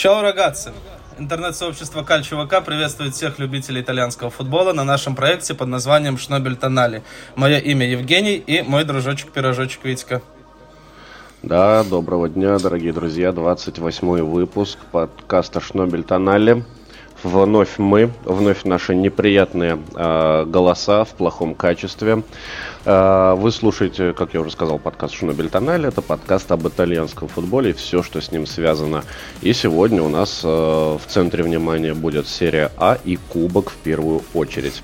Чао, рогатцы! Интернет-сообщество Кальчо ВК приветствует всех любителей итальянского футбола на нашем проекте под названием Шнобель Тонали. Мое имя Евгений и мой дружочек-пирожочек Витька. Да, доброго дня, дорогие друзья. 28 выпуск подкаста Шнобель Тонали. Вновь мы, вновь наши неприятные э, голоса в плохом качестве. Э, вы слушаете, как я уже сказал, подкаст Шунобель Тональ. Это подкаст об итальянском футболе и все, что с ним связано. И сегодня у нас э, в центре внимания будет серия А и Кубок в первую очередь.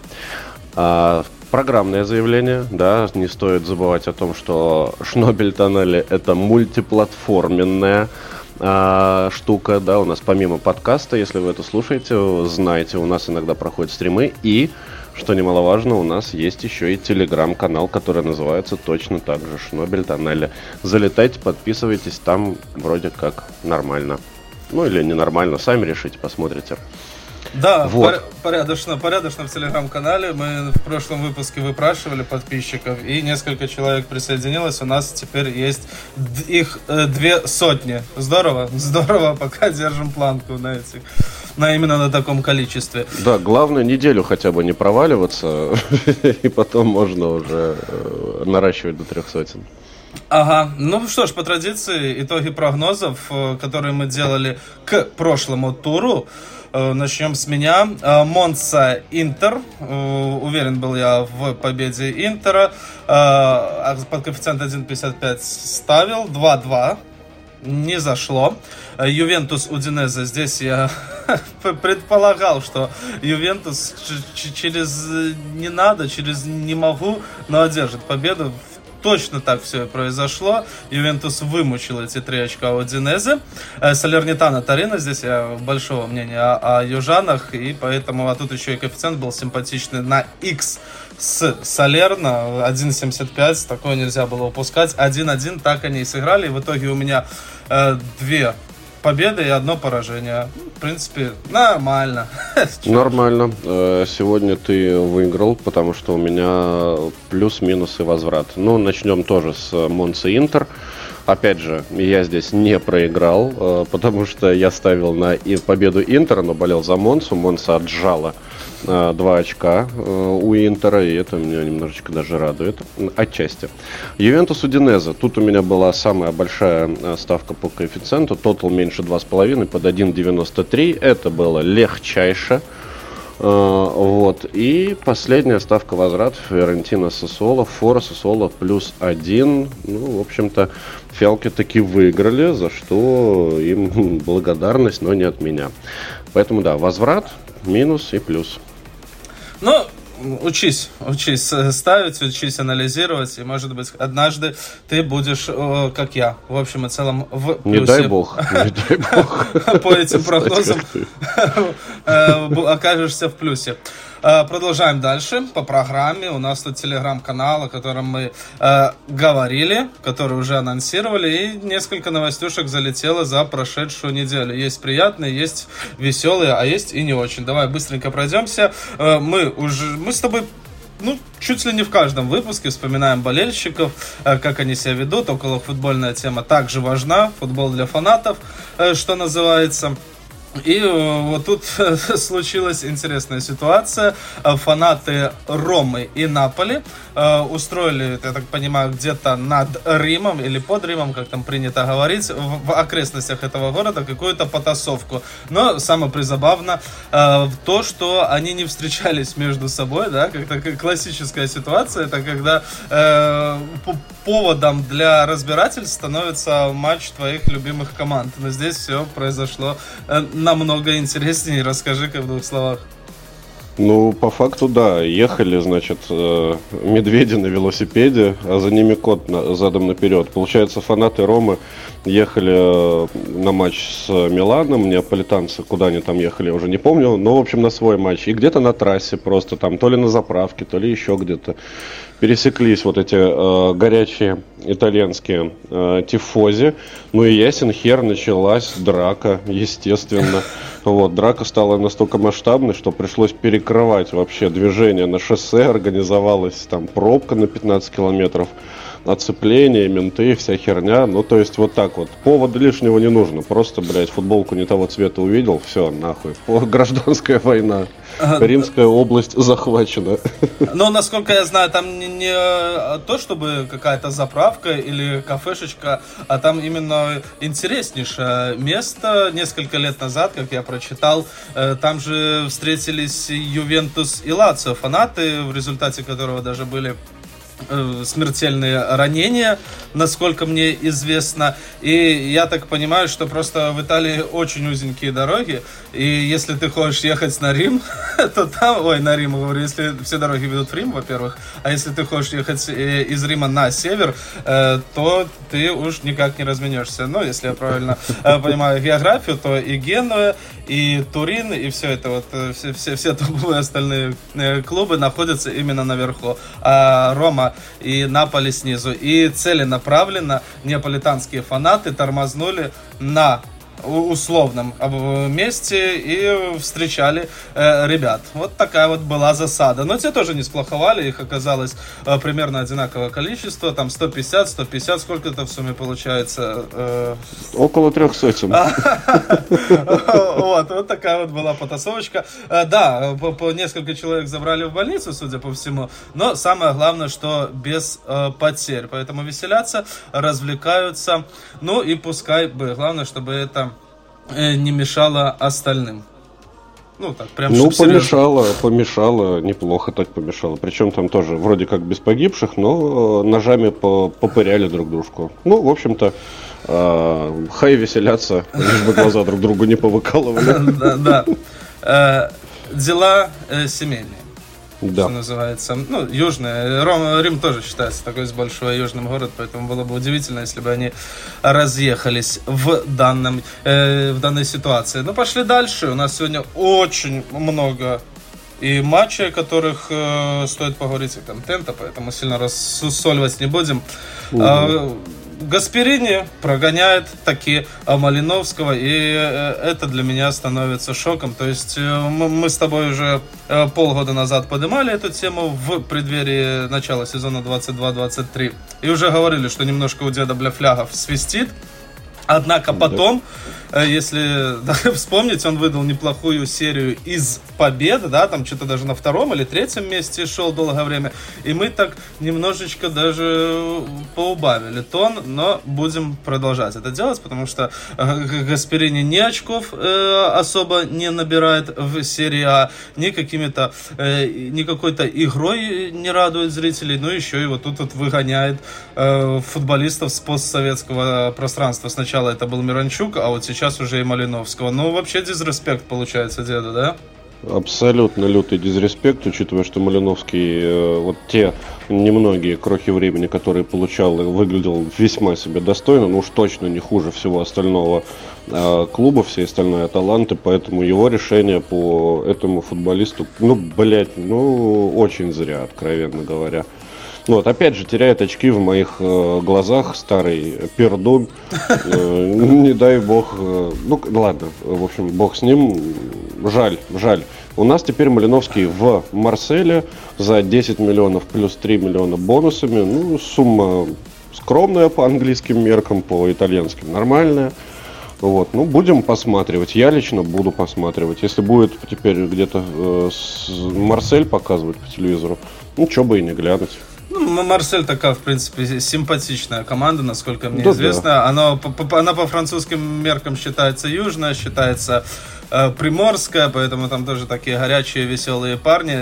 Программное заявление, да, не стоит забывать о том, что Шнобель Тонали это мультиплатформенная а, штука, да, у нас помимо подкаста, если вы это слушаете, знаете, у нас иногда проходят стримы, и, что немаловажно, у нас есть еще и телеграм-канал, который называется точно так же Шнобель Тоннеля. Залетайте, подписывайтесь, там вроде как нормально. Ну или ненормально, сами решите, посмотрите. Да, вот. порядочно, порядочно в телеграм-канале. Мы в прошлом выпуске выпрашивали подписчиков, и несколько человек присоединилось. У нас теперь есть их э, две сотни. Здорово, здорово, пока держим планку на этих на именно на таком количестве. Да, главное неделю хотя бы не проваливаться, и потом можно уже э, наращивать до трех сотен. Ага, ну что ж, по традиции, итоги прогнозов, э, которые мы делали к прошлому туру. Э, начнем с меня. Э, Монса Интер. Э, уверен был я в победе Интера. А под коэффициент 1.55 ставил. 2-2. Не зашло. Ювентус Удинеза. Здесь я предполагал, что Ювентус через не надо, через не могу, но одержит победу точно так все и произошло. Ювентус вымучил эти три очка у Динезе. Э, Салернитана Тарина, здесь я большого мнения о, о южанах, и поэтому, а тут еще и коэффициент был симпатичный на X с Салерна 1.75, такое нельзя было упускать. 1-1, так они и сыграли, и в итоге у меня э, две победы и одно поражение. В принципе, нормально. Нормально. Э, сегодня ты выиграл, потому что у меня плюс-минус и возврат. Ну, начнем тоже с Монса Интер. Опять же, я здесь не проиграл, э, потому что я ставил на победу Интера, но болел за Монсу. Монса отжала Э, два очка э, у Интера, и это меня немножечко даже радует, отчасти. Ювентус Удинеза. Тут у меня была самая большая э, ставка по коэффициенту, тотал меньше 2,5 под 1,93. Это было легчайше. Вот. И последняя ставка возврат Ферентина Сосоло, Фора Сосоло плюс один. Ну, в общем-то, фиалки таки выиграли, за что им благодарность, но не от меня. Поэтому, да, возврат, минус и плюс. Ну, учись, учись ставить, учись анализировать, и, может быть, однажды ты будешь, как я, в общем и целом, в плюсе. Не дай бог, не дай бог. По этим прогнозам э, окажешься в плюсе. Э, продолжаем дальше по программе. У нас тут телеграм-канал, о котором мы э, говорили, который уже анонсировали, и несколько новостюшек залетело за прошедшую неделю. Есть приятные, есть веселые, а есть и не очень. Давай быстренько пройдемся. Э, мы уже, мы с тобой ну, чуть ли не в каждом выпуске вспоминаем болельщиков, э, как они себя ведут. Около футбольная тема также важна. Футбол для фанатов, э, что называется. И э, вот тут случилась интересная ситуация. Э, фанаты Ромы и Наполи э, устроили, я так понимаю, где-то над Римом или под Римом, как там принято говорить, в окрестностях этого города какую-то потасовку. Но самое призабавно то, что они не встречались между собой, да, как такая классическая ситуация, это когда поводом для разбирательств становится матч твоих любимых команд. Но здесь все произошло намного интереснее. Расскажи-ка в двух словах. Ну, по факту, да. Ехали, значит, э, медведи на велосипеде, а за ними кот задом наперед. Получается, фанаты Ромы ехали э, на матч с Миланом, неаполитанцы, куда они там ехали, я уже не помню, но, в общем, на свой матч. И где-то на трассе просто там, то ли на заправке, то ли еще где-то пересеклись вот эти э, горячие итальянские э, тифози. Ну и ясен хер, началась драка, естественно. Вот, драка стала настолько масштабной, что пришлось перекрывать вообще движение на шоссе, организовалась там пробка на 15 километров. Оцепление, менты, вся херня. Ну, то есть вот так вот. Повода лишнего не нужно. Просто, блядь, футболку не того цвета увидел, все, нахуй. Гражданская война. Римская область захвачена. Ну, насколько я знаю, там не, не то, чтобы какая-то заправка или кафешечка, а там именно интереснейшее место. Несколько лет назад, как я прочитал, э, там же встретились Ювентус и Лацио фанаты, в результате которого даже были Э, смертельные ранения, насколько мне известно. И я так понимаю, что просто в Италии очень узенькие дороги. И если ты хочешь ехать на Рим, то там, ой, на Рим, говорю, если все дороги ведут в Рим, во-первых, а если ты хочешь ехать э, из Рима на север, э, то ты уж никак не разменешься. Ну, если я правильно понимаю географию, то и Генуя, и Турин, и все это вот, все, все, все топовые остальные клубы находятся именно наверху. А Рома и Наполи снизу. И целенаправленно неаполитанские фанаты тормознули на условном месте и встречали э, ребят. Вот такая вот была засада. Но те тоже не сплоховали, их оказалось э, примерно одинаковое количество, там 150, 150, сколько это в сумме получается? Э... Около трех сотен. Вот, вот такая вот была потасовочка. Э, да, по несколько человек забрали в больницу, судя по всему, но самое главное, что без э, потерь. Поэтому веселятся, развлекаются, ну и пускай бы, главное, чтобы это Э, не мешало остальным. Ну, так, прям Ну, помешало, серьезно. помешало, неплохо так помешало. Причем там тоже вроде как без погибших, но э, ножами по попыряли друг дружку. Ну, в общем-то, э, хай веселятся, лишь бы глаза друг другу не повыкалывали. Да, да. Дела семейные да. что называется. Ну, южная. Ром, Рим тоже считается такой большой южным город, поэтому было бы удивительно, если бы они разъехались в, данном, э, в данной ситуации. Ну, пошли дальше. У нас сегодня очень много и матчей, о которых э, стоит поговорить, и контента, поэтому сильно рассусоливать не будем. Угу. А, Гасперини прогоняет таки Малиновского, и э, это для меня становится шоком. То есть э, мы с тобой уже э, полгода назад поднимали эту тему в преддверии начала сезона 22-23, и уже говорили, что немножко у деда Бляфлягов свистит. Однако потом, если да, вспомнить, он выдал неплохую серию из побед, да, там что-то даже на втором или третьем месте шел долгое время. И мы так немножечко даже поубавили тон, но будем продолжать это делать, потому что э, Гасперини ни очков э, особо не набирает в серии А, ни какими-то, э, ни какой-то игрой не радует зрителей, но еще и вот тут вот выгоняет э, футболистов с постсоветского пространства. Сначала это был Миранчук, а вот сейчас уже и Малиновского. Ну, вообще дизреспект получается деду, да? Абсолютно лютый дизреспект, учитывая, что Малиновский, э, вот те немногие крохи времени, которые получал, выглядел весьма себе достойно, но уж точно не хуже всего остального э, клуба, все остальные таланты, поэтому его решение по этому футболисту, ну, блядь, ну, очень зря, откровенно говоря. Вот, опять же, теряет очки в моих э, глазах старый пердун. Э, не дай бог. Э, ну, ладно, в общем, бог с ним. Жаль, жаль. У нас теперь Малиновский в Марселе за 10 миллионов плюс 3 миллиона бонусами. Ну, сумма скромная по английским меркам, по итальянским нормальная. Вот, ну, будем посматривать. Я лично буду посматривать. Если будет теперь где-то э, Марсель показывать по телевизору, ну, что бы и не глянуть. Ну, Марсель такая, в принципе, симпатичная команда, насколько мне да, известно. Да. Она, по, она по французским меркам считается южная, считается э, приморская, поэтому там тоже такие горячие, веселые парни.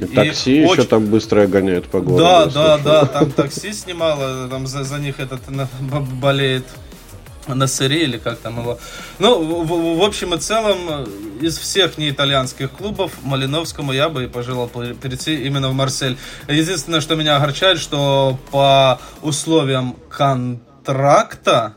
И, и такси и еще очень... там быстрое гоняет по городу. Да, да, да, там такси снимало, там за, за них этот болеет на сыре или как там его. Ну, в, в общем и целом, из всех неитальянских клубов Малиновскому я бы и пожелал перейти именно в Марсель. Единственное, что меня огорчает, что по условиям контракта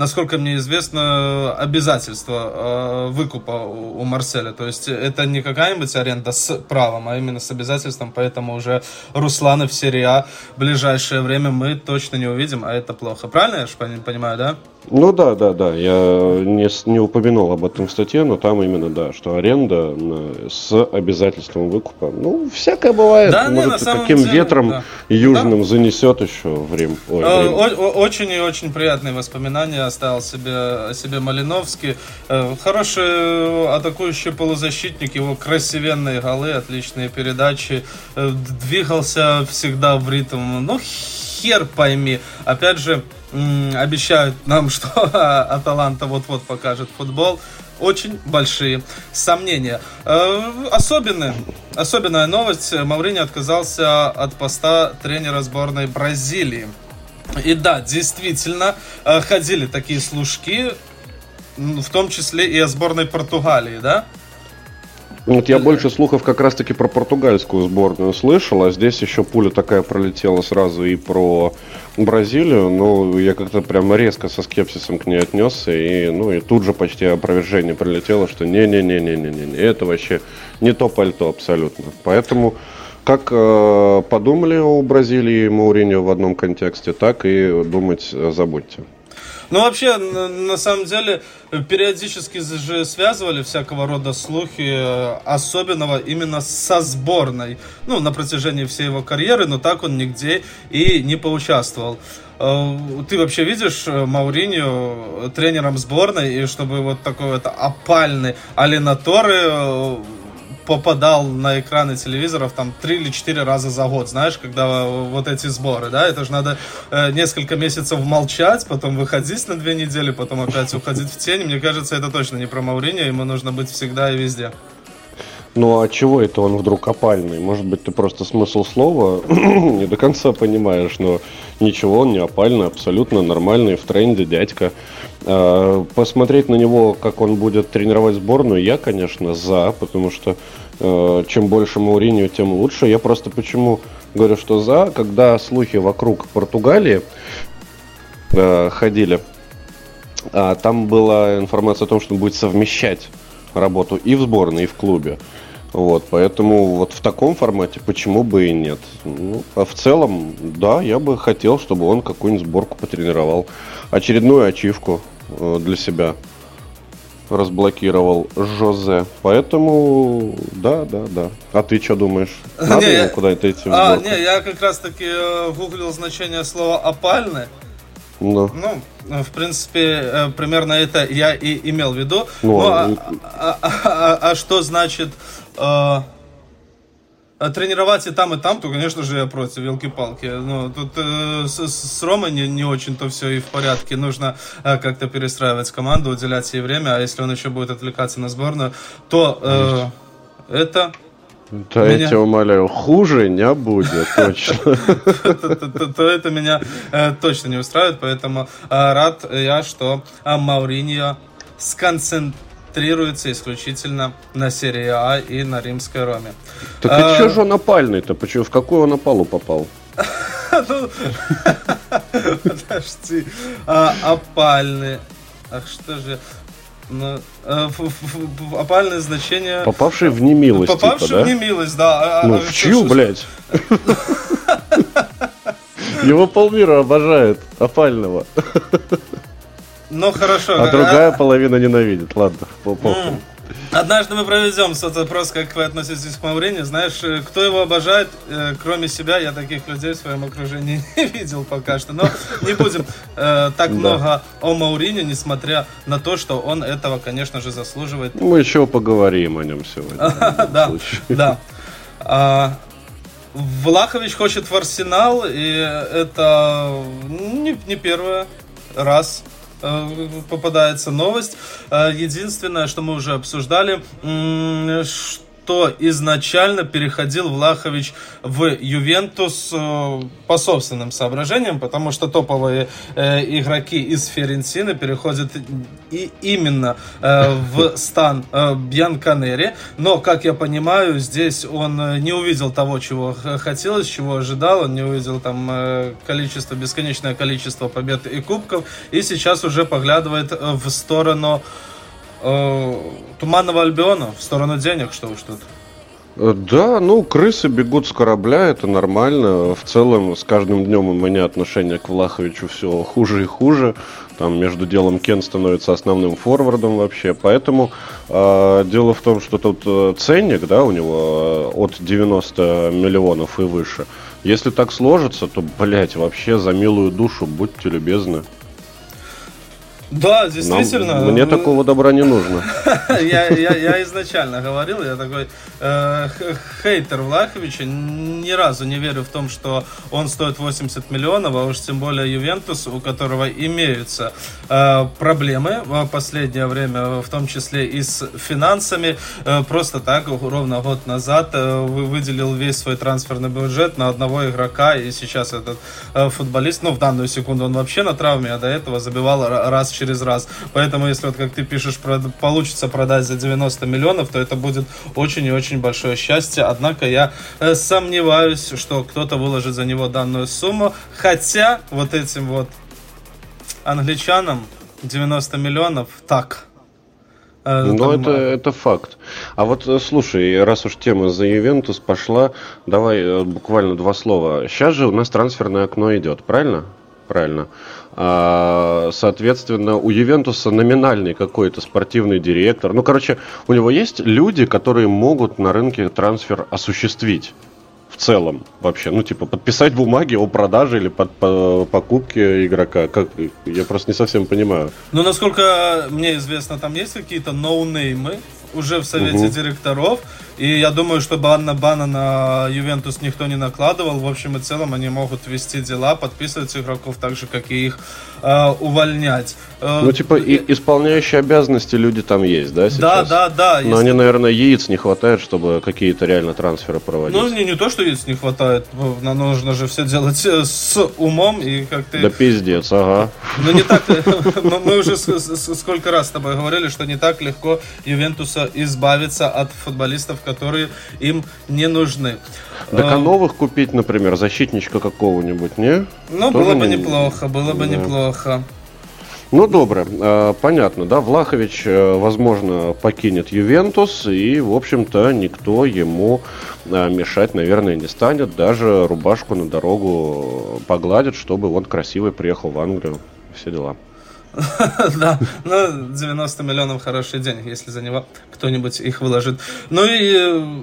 насколько мне известно, обязательство э, выкупа у, Марселя. То есть это не какая-нибудь аренда с правом, а именно с обязательством. Поэтому уже Руслана в серии А в ближайшее время мы точно не увидим, а это плохо. Правильно я же понимаю, да? Ну да, да, да. Я не, не упомянул об этом в статье, но там именно, да, что аренда с обязательством выкупа. Ну, всякое бывает. Да, Может, не, каким деле, ветром да. южным да. занесет еще в Рим. Ой, э, Рим. Очень и очень приятные воспоминания оставил себе, себе Малиновский. Э, хороший атакующий полузащитник, его красивенные голы, отличные передачи. Э, двигался всегда в ритм. Ну, хер пойми. Опять же, обещают нам, что Аталанта вот-вот покажет футбол. Очень большие сомнения. Э, особенная, особенная новость. Маврини отказался от поста тренера сборной Бразилии. И да, действительно, э, ходили такие служки, в том числе и о сборной Португалии, да? Вот я больше слухов как раз-таки про португальскую сборную слышал, а здесь еще пуля такая пролетела сразу и про Бразилию. Ну, я как-то прямо резко со скепсисом к ней отнесся, и, ну, и тут же почти опровержение прилетело, что не-не-не-не-не-не, это вообще не то пальто абсолютно. Поэтому как э, подумали о Бразилии и Мауриньо в одном контексте, так и думать забудьте. Ну, вообще, на, на самом деле, периодически же связывали всякого рода слухи, э, особенного именно со сборной. Ну, на протяжении всей его карьеры, но так он нигде и не поучаствовал. Э, ты вообще видишь э, Мауриню тренером сборной, и чтобы вот такой вот опальный Алинаторы попадал на экраны телевизоров там три или четыре раза за год, знаешь, когда вот эти сборы, да, это же надо э, несколько месяцев молчать, потом выходить на две недели, потом опять уходить в тень. Мне кажется, это точно не про Мауриньо, ему нужно быть всегда и везде. Ну а чего это он вдруг опальный? Может быть, ты просто смысл слова не до конца понимаешь, но ничего, он не опальный, абсолютно нормальный, в тренде дядька. А, посмотреть на него, как он будет тренировать сборную, я, конечно, за, потому что э, чем больше Мауриньо, тем лучше. Я просто почему говорю, что за, когда слухи вокруг Португалии э, ходили, а, там была информация о том, что он будет совмещать работу и в сборной, и в клубе. Вот, поэтому вот в таком формате почему бы и нет. Ну, а в целом, да, я бы хотел, чтобы он какую-нибудь сборку потренировал. Очередную ачивку э, для себя разблокировал Жозе. Поэтому, да, да, да. А ты что думаешь? Надо не, ему куда-то идти в А, не, я как раз таки э, гуглил значение слова «опальный». Да. Ну, в принципе, э, примерно это я и имел в виду. Ну, ну а, а, а, а, а что значит э, тренировать и там, и там, то, конечно же, я против, елки-палки. Ну, тут э, с, с Ромой не, не очень-то все и в порядке. Нужно э, как-то перестраивать команду, уделять ей время, а если он еще будет отвлекаться на сборную, то э, это да меня... я тебя умоляю, хуже не будет, точно. То это меня э, точно не устраивает, поэтому э, рад я, что э, Мауриньо сконцентрируется исключительно на серии А и на римской Роме. Так и что же он опальный-то? Почему? В какую он опалу попал? Ну, подожди. Опальный. Ах, что же... Ну, э, опальное значение... Попавший в немилость. Типа, Попавший типа, да? в немилость, да. А, ну, а, в чью, блядь? Его полмира обожает опального. Ну хорошо. А другая половина ненавидит. Ладно, похуй. Однажды мы проведем соцопрос, как вы относитесь к Мауриню. Знаешь, э, кто его обожает, э, кроме себя, я таких людей в своем окружении не видел пока что. Но не будем э, так да. много о Мауриню, несмотря на то, что он этого, конечно же, заслуживает. Мы еще поговорим о нем сегодня. Да, да. А, Влахович хочет в Арсенал, и это не, не первый раз попадается новость. Э, единственное, что мы уже обсуждали, что что изначально переходил Влахович в Ювентус э, по собственным соображениям, потому что топовые э, игроки из Ференсины переходят и именно э, в стан Бьянканери. Но, как я понимаю, здесь он не увидел того, чего хотелось, чего ожидал. Он не увидел там количество, бесконечное количество побед и кубков. И сейчас уже поглядывает в сторону Туманного Альбиона в сторону денег, что уж тут. Э, да, ну, крысы бегут с корабля, это нормально. В целом, с каждым днем у меня отношение к Влаховичу все хуже и хуже. Там между делом Кен становится основным форвардом вообще. Поэтому э, дело в том, что тут э, ценник, да, у него э, от 90 миллионов и выше. Если так сложится, то, блядь, вообще за милую душу будьте любезны. Да, действительно. Нам, мне такого добра не нужно. я, я, я изначально говорил, я такой э, хейтер Влаховича, ни разу не верю в том, что он стоит 80 миллионов, а уж тем более Ювентус, у которого имеются э, проблемы в последнее время, в том числе и с финансами. Э, просто так, ровно год назад э, выделил весь свой трансферный бюджет на одного игрока, и сейчас этот э, футболист, ну в данную секунду он вообще на травме, а до этого забивал раз через раз. Поэтому, если вот как ты пишешь, получится продать за 90 миллионов, то это будет очень и очень большое счастье. Однако я э, сомневаюсь, что кто-то выложит за него данную сумму. Хотя вот этим вот англичанам 90 миллионов так. Э, ну, это, это факт. А вот э, слушай, раз уж тема за Ювентус пошла, давай буквально два слова. Сейчас же у нас трансферное окно идет, правильно? Правильно. А, соответственно, у Ювентуса номинальный какой-то спортивный директор. Ну, короче, у него есть люди, которые могут на рынке трансфер осуществить в целом вообще? Ну, типа, подписать бумаги о продаже или под, по, покупке игрока? Как, я просто не совсем понимаю. Ну, насколько мне известно, там есть какие-то ноунеймы уже в совете угу. директоров, и я думаю, что банна бана на Ювентус никто не накладывал. В общем и целом они могут вести дела, подписывать игроков так же, как и их э, увольнять. Э, ну, типа, и, исполняющие обязанности люди там есть, да, сейчас? Да, да, да. Но они, наверное, яиц не хватает, чтобы какие-то реально трансферы проводить. Ну, не, не то, что яиц не хватает. Нам нужно же все делать э, с умом и как ты... Да пиздец, ага. Ну, не так... Э, мы уже сколько раз с тобой говорили, что не так легко Ювентуса избавиться от футболистов, которые им не нужны. Так а, а новых купить, например, защитничка какого-нибудь, не? Ну, Тоже было бы не... неплохо, было бы да. неплохо. Ну, добро. А, понятно, да, Влахович, э, возможно, покинет Ювентус, и, в общем-то, никто ему а, мешать, наверное, не станет. Даже рубашку на дорогу погладит, чтобы он красивый приехал в Англию. Все дела. Да, ну, 90 миллионов хороший денег, если за него кто-нибудь их выложит. Ну и э,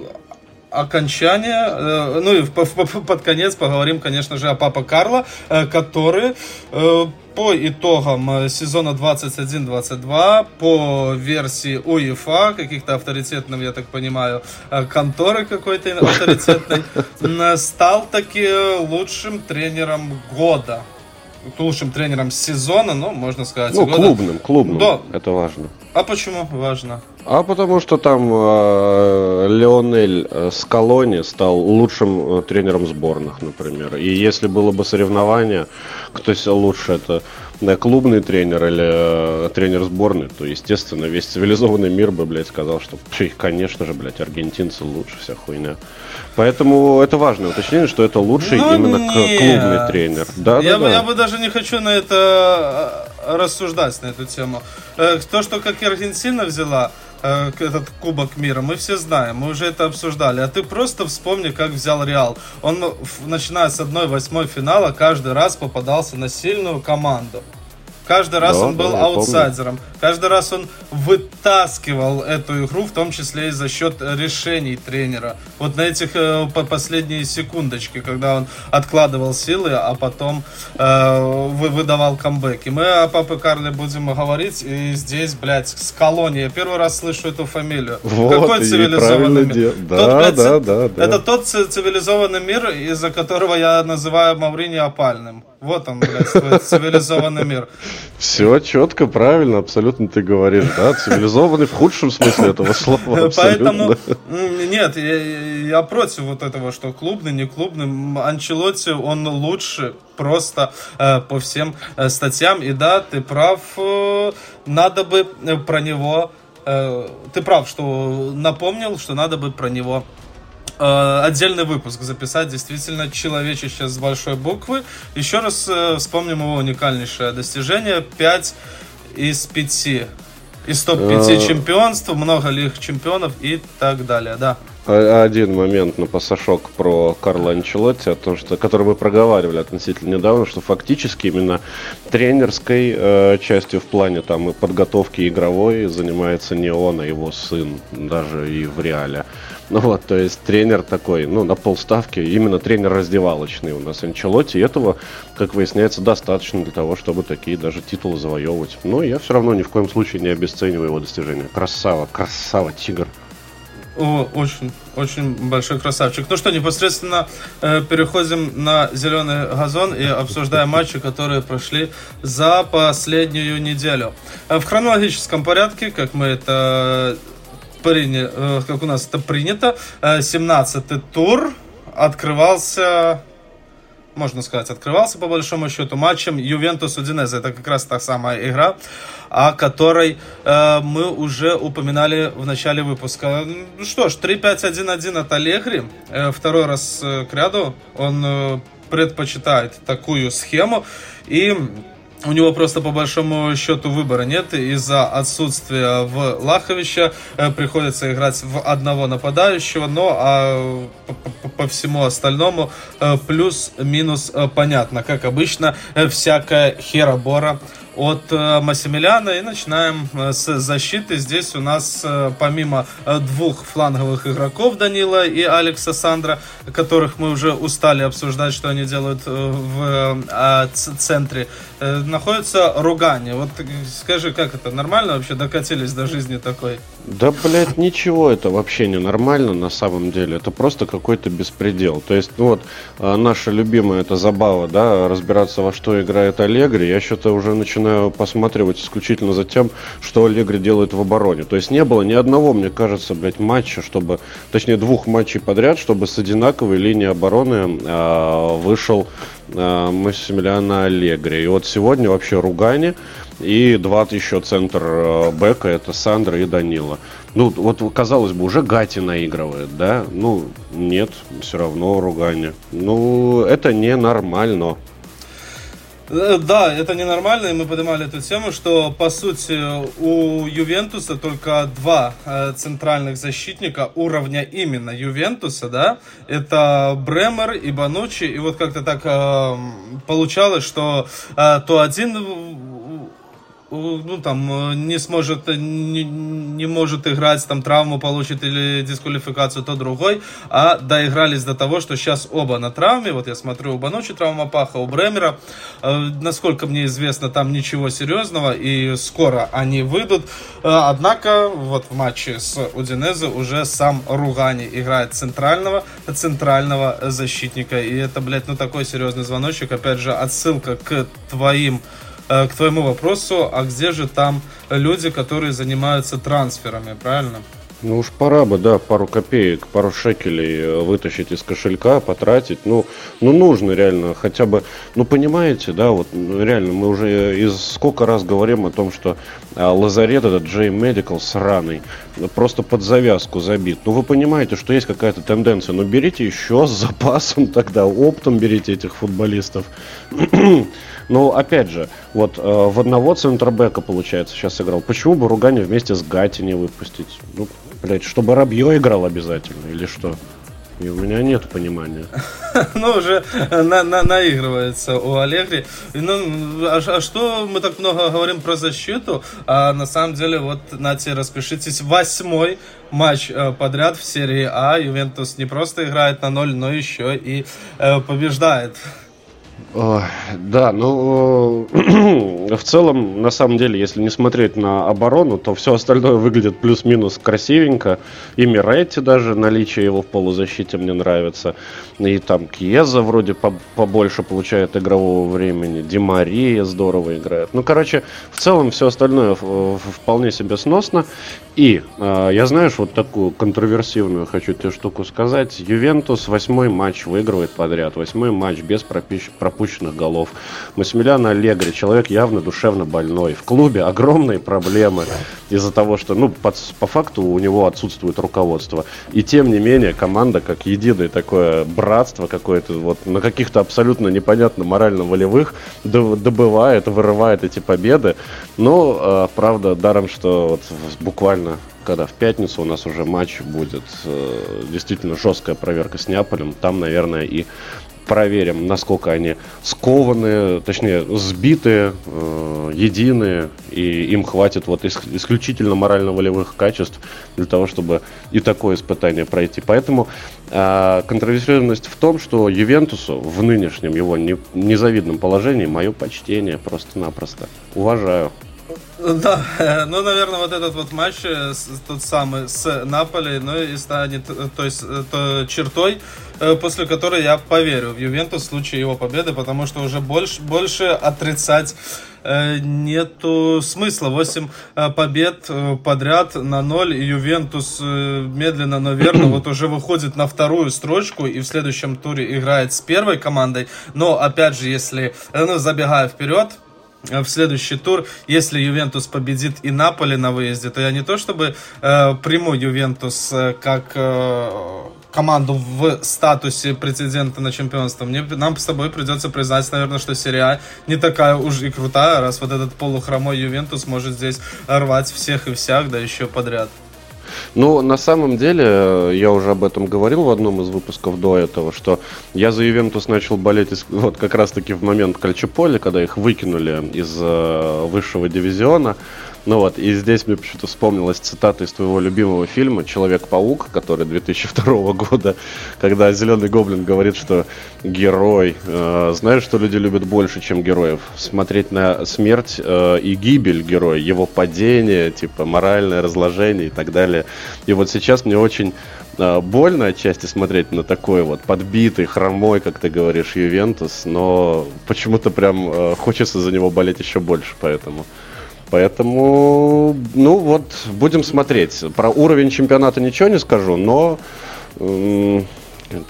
окончание, э, ну и под конец поговорим, конечно же, о Папа Карло, э, который по итогам сезона 21-22, по версии УЕФА, каких-то авторитетным, я так понимаю, конторы какой-то авторитетной, стал таки лучшим тренером года лучшим тренером сезона, ну, можно сказать. Ну, года. клубным, клубным. Да. Это важно. А почему важно? А потому что там э, Леонель э, Скалони стал лучшим э, тренером сборных, например. И если было бы соревнование, кто лучше, это да, клубный тренер или э, тренер сборной, то, естественно, весь цивилизованный мир бы, блядь, сказал, что, конечно же, блядь, аргентинцы лучше, вся хуйня. Поэтому это важное уточнение, что это лучший ну, именно нет. клубный тренер. Да, я, да, бы, да. я бы даже не хочу на это э, рассуждать, на эту тему. Э, то, что как Аргентина взяла, э, этот Кубок мира, мы все знаем, мы уже это обсуждали. А ты просто вспомни, как взял Реал. Он, начиная с 1-8 финала, каждый раз попадался на сильную команду. Каждый раз да, он был да, аутсайдером. Каждый раз он вытаскивал эту игру, в том числе и за счет решений тренера. Вот на этих э, последние секундочки, когда он откладывал силы, а потом э, выдавал камбэки. Мы о Папе Карле будем говорить, и здесь, блядь, с колонией. Я первый раз слышу эту фамилию. Вот, Какой цивилизованный мир? Да, тот, блядь, да, да, да. Это тот цивилизованный мир, из-за которого я называю Маврини опальным. Вот он, блядь, цивилизованный мир. Все четко, правильно, абсолютно ты говоришь, да? Цивилизованный в худшем смысле этого слова. Поэтому, нет, я, я против вот этого, что клубный, не клубный. Анчелотти, он лучше просто э, по всем э, статьям. И да, ты прав, э, надо бы про него... Э, ты прав, что напомнил, что надо бы про него Э, отдельный выпуск записать, действительно, человечище с большой буквы. Еще раз э, вспомним его уникальнейшее достижение. 5 из 5 из топ-5 э, чемпионств, много ли их чемпионов и так далее, да. один момент на пасашок про Карла Анчелотти, о том, что, который мы проговаривали относительно недавно, что фактически именно тренерской э, частью в плане там и подготовки игровой занимается не он, а его сын, даже и в реале. Ну вот, то есть тренер такой, ну, на полставки, именно тренер раздевалочный у нас Анчелотти. И этого, как выясняется, достаточно для того, чтобы такие даже титулы завоевывать. Но я все равно ни в коем случае не обесцениваю его достижения. Красава, красава, тигр. О, очень, очень большой красавчик. Ну что, непосредственно э, переходим на зеленый газон и обсуждаем матчи, которые прошли за последнюю неделю. Э, в хронологическом порядке, как мы это приняли, э, как у нас это принято, э, 17-й тур открывался можно сказать, открывался по большому счету матчем Ювентус Удинезе. Это как раз та самая игра, о которой э, мы уже упоминали в начале выпуска. Ну что ж, 3-5-1-1 от Аллегри. Э, второй раз э, к ряду он э, предпочитает такую схему. И у него просто по большому счету выбора нет. Из-за отсутствия в Лаховича э, приходится играть в одного нападающего, но а по, всему остальному э, плюс-минус э, понятно. Как обычно, всякая херобора от э, Массимилиана и начинаем э, с защиты. Здесь у нас э, помимо двух фланговых игроков Данила и Алекса Сандра, которых мы уже устали обсуждать, что они делают в центре, находится Ругани. Вот скажи, как это нормально вообще докатились до жизни такой? Да, блядь, ничего, это вообще не нормально на самом деле. Это просто какой-то беспредел. То есть, ну вот, наша любимая эта забава, да, разбираться во что играет Аллегри. Я что-то уже начинаю начинаю посматривать исключительно за тем, что Аллегри делает в обороне. То есть не было ни одного, мне кажется, блядь, матча, чтобы, точнее, двух матчей подряд, чтобы с одинаковой линии обороны э, вышел э, Массимилиано Аллегри. И вот сегодня вообще ругани. И два еще центр э, бэка, это Сандра и Данила. Ну, вот, казалось бы, уже Гати наигрывает, да? Ну, нет, все равно ругание. Ну, это ненормально. Э, да, это ненормально, и мы поднимали эту тему, что, по сути, у Ювентуса только два э, центральных защитника уровня именно Ювентуса, да, это Бремер и Банучи, и вот как-то так э, получалось, что э, то один ну, там, э, не сможет, э, не, не может играть, там, травму получит или дисквалификацию, то другой, а доигрались до того, что сейчас оба на травме, вот я смотрю, у Банучи травма паха, у Бремера, э, насколько мне известно, там ничего серьезного, и скоро они выйдут, э, однако, вот в матче с Удинезе уже сам Ругани играет центрального, центрального защитника, и это, блядь, ну, такой серьезный звоночек, опять же, отсылка к твоим к твоему вопросу, а где же там люди, которые занимаются трансферами, правильно? Ну уж пора бы, да, пару копеек, пару шекелей э, вытащить из кошелька, потратить. Ну, ну нужно реально хотя бы, ну понимаете, да, вот ну, реально мы уже из сколько раз говорим о том, что лазарет этот Джей Медикал сраный, просто под завязку забит. Ну вы понимаете, что есть какая-то тенденция, ну берите еще с запасом тогда, оптом берите этих футболистов. Но опять же, вот э, в одного центробека, получается, сейчас играл. Почему бы Ругани вместе с Гати не выпустить? Ну, блядь, чтобы Рабье играл обязательно, или что? И у меня нет понимания. ну, уже на, наигрывается у Аллегри. Ну, а, а что мы так много говорим про защиту? А на самом деле, вот, нате, распишитесь, восьмой матч э, подряд в серии А. Ювентус не просто играет на ноль, но еще и э, побеждает. Да, ну в целом, на самом деле, если не смотреть на оборону, то все остальное выглядит плюс-минус красивенько. И Миретти даже, наличие его в полузащите мне нравится. И там Кьеза вроде побольше получает игрового времени. Димария здорово играет. Ну, короче, в целом все остальное вполне себе сносно. И э, я, знаешь, вот такую контроверсивную хочу тебе штуку сказать. Ювентус восьмой матч выигрывает подряд. Восьмой матч без пропущ... пропущенных голов. Массимилиано Аллегри, человек явно душевно больной. В клубе огромные проблемы из-за того, что, ну, по, по факту у него отсутствует руководство. И тем не менее, команда как единое такое братство какое-то, вот на каких-то абсолютно непонятно морально-волевых добывает, вырывает эти победы. Но, э, правда, даром, что вот буквально когда в пятницу у нас уже матч будет э, действительно жесткая проверка с Неаполем, там, наверное, и проверим, насколько они скованы, точнее, сбиты, э, едины, и им хватит вот ис- исключительно морально-волевых качеств для того, чтобы и такое испытание пройти. Поэтому э, контроверсионность в том, что Ювентусу в нынешнем его не, незавидном положении мое почтение просто-напросто. Уважаю. Да, ну, наверное, вот этот вот матч, э, тот самый с Наполи, ну и станет э, то есть, э, то, чертой, после которой я поверю в Ювентус в случае его победы, потому что уже больше, больше отрицать нету смысла. 8 побед подряд на 0, и Ювентус медленно, но верно вот уже выходит на вторую строчку и в следующем туре играет с первой командой. Но, опять же, если, ну, забегая вперед, в следующий тур, если Ювентус победит и Наполи на выезде, то я не то чтобы э, приму Ювентус э, как э, команду в статусе претендента на чемпионство. Мне, нам с тобой придется признать, наверное, что серия не такая уж и крутая, раз вот этот полухромой Ювентус может здесь рвать всех и всяк, да еще подряд. Ну, на самом деле, э, я уже об этом говорил в одном из выпусков до этого, что я за Ювентус начал болеть вот как раз-таки в момент Кальчополи, когда их выкинули из э, высшего дивизиона. Ну вот, и здесь мне почему-то вспомнилась цитата из твоего любимого фильма «Человек-паук», который 2002 года, когда Зеленый Гоблин говорит, что герой, э, знаешь, что люди любят больше, чем героев? Смотреть на смерть э, и гибель героя, его падение, типа моральное разложение и так далее. И вот сейчас мне очень э, больно отчасти смотреть на такой вот подбитый, хромой, как ты говоришь, Ювентус, но почему-то прям э, хочется за него болеть еще больше, поэтому... Поэтому, ну вот, будем смотреть. Про уровень чемпионата ничего не скажу, но э,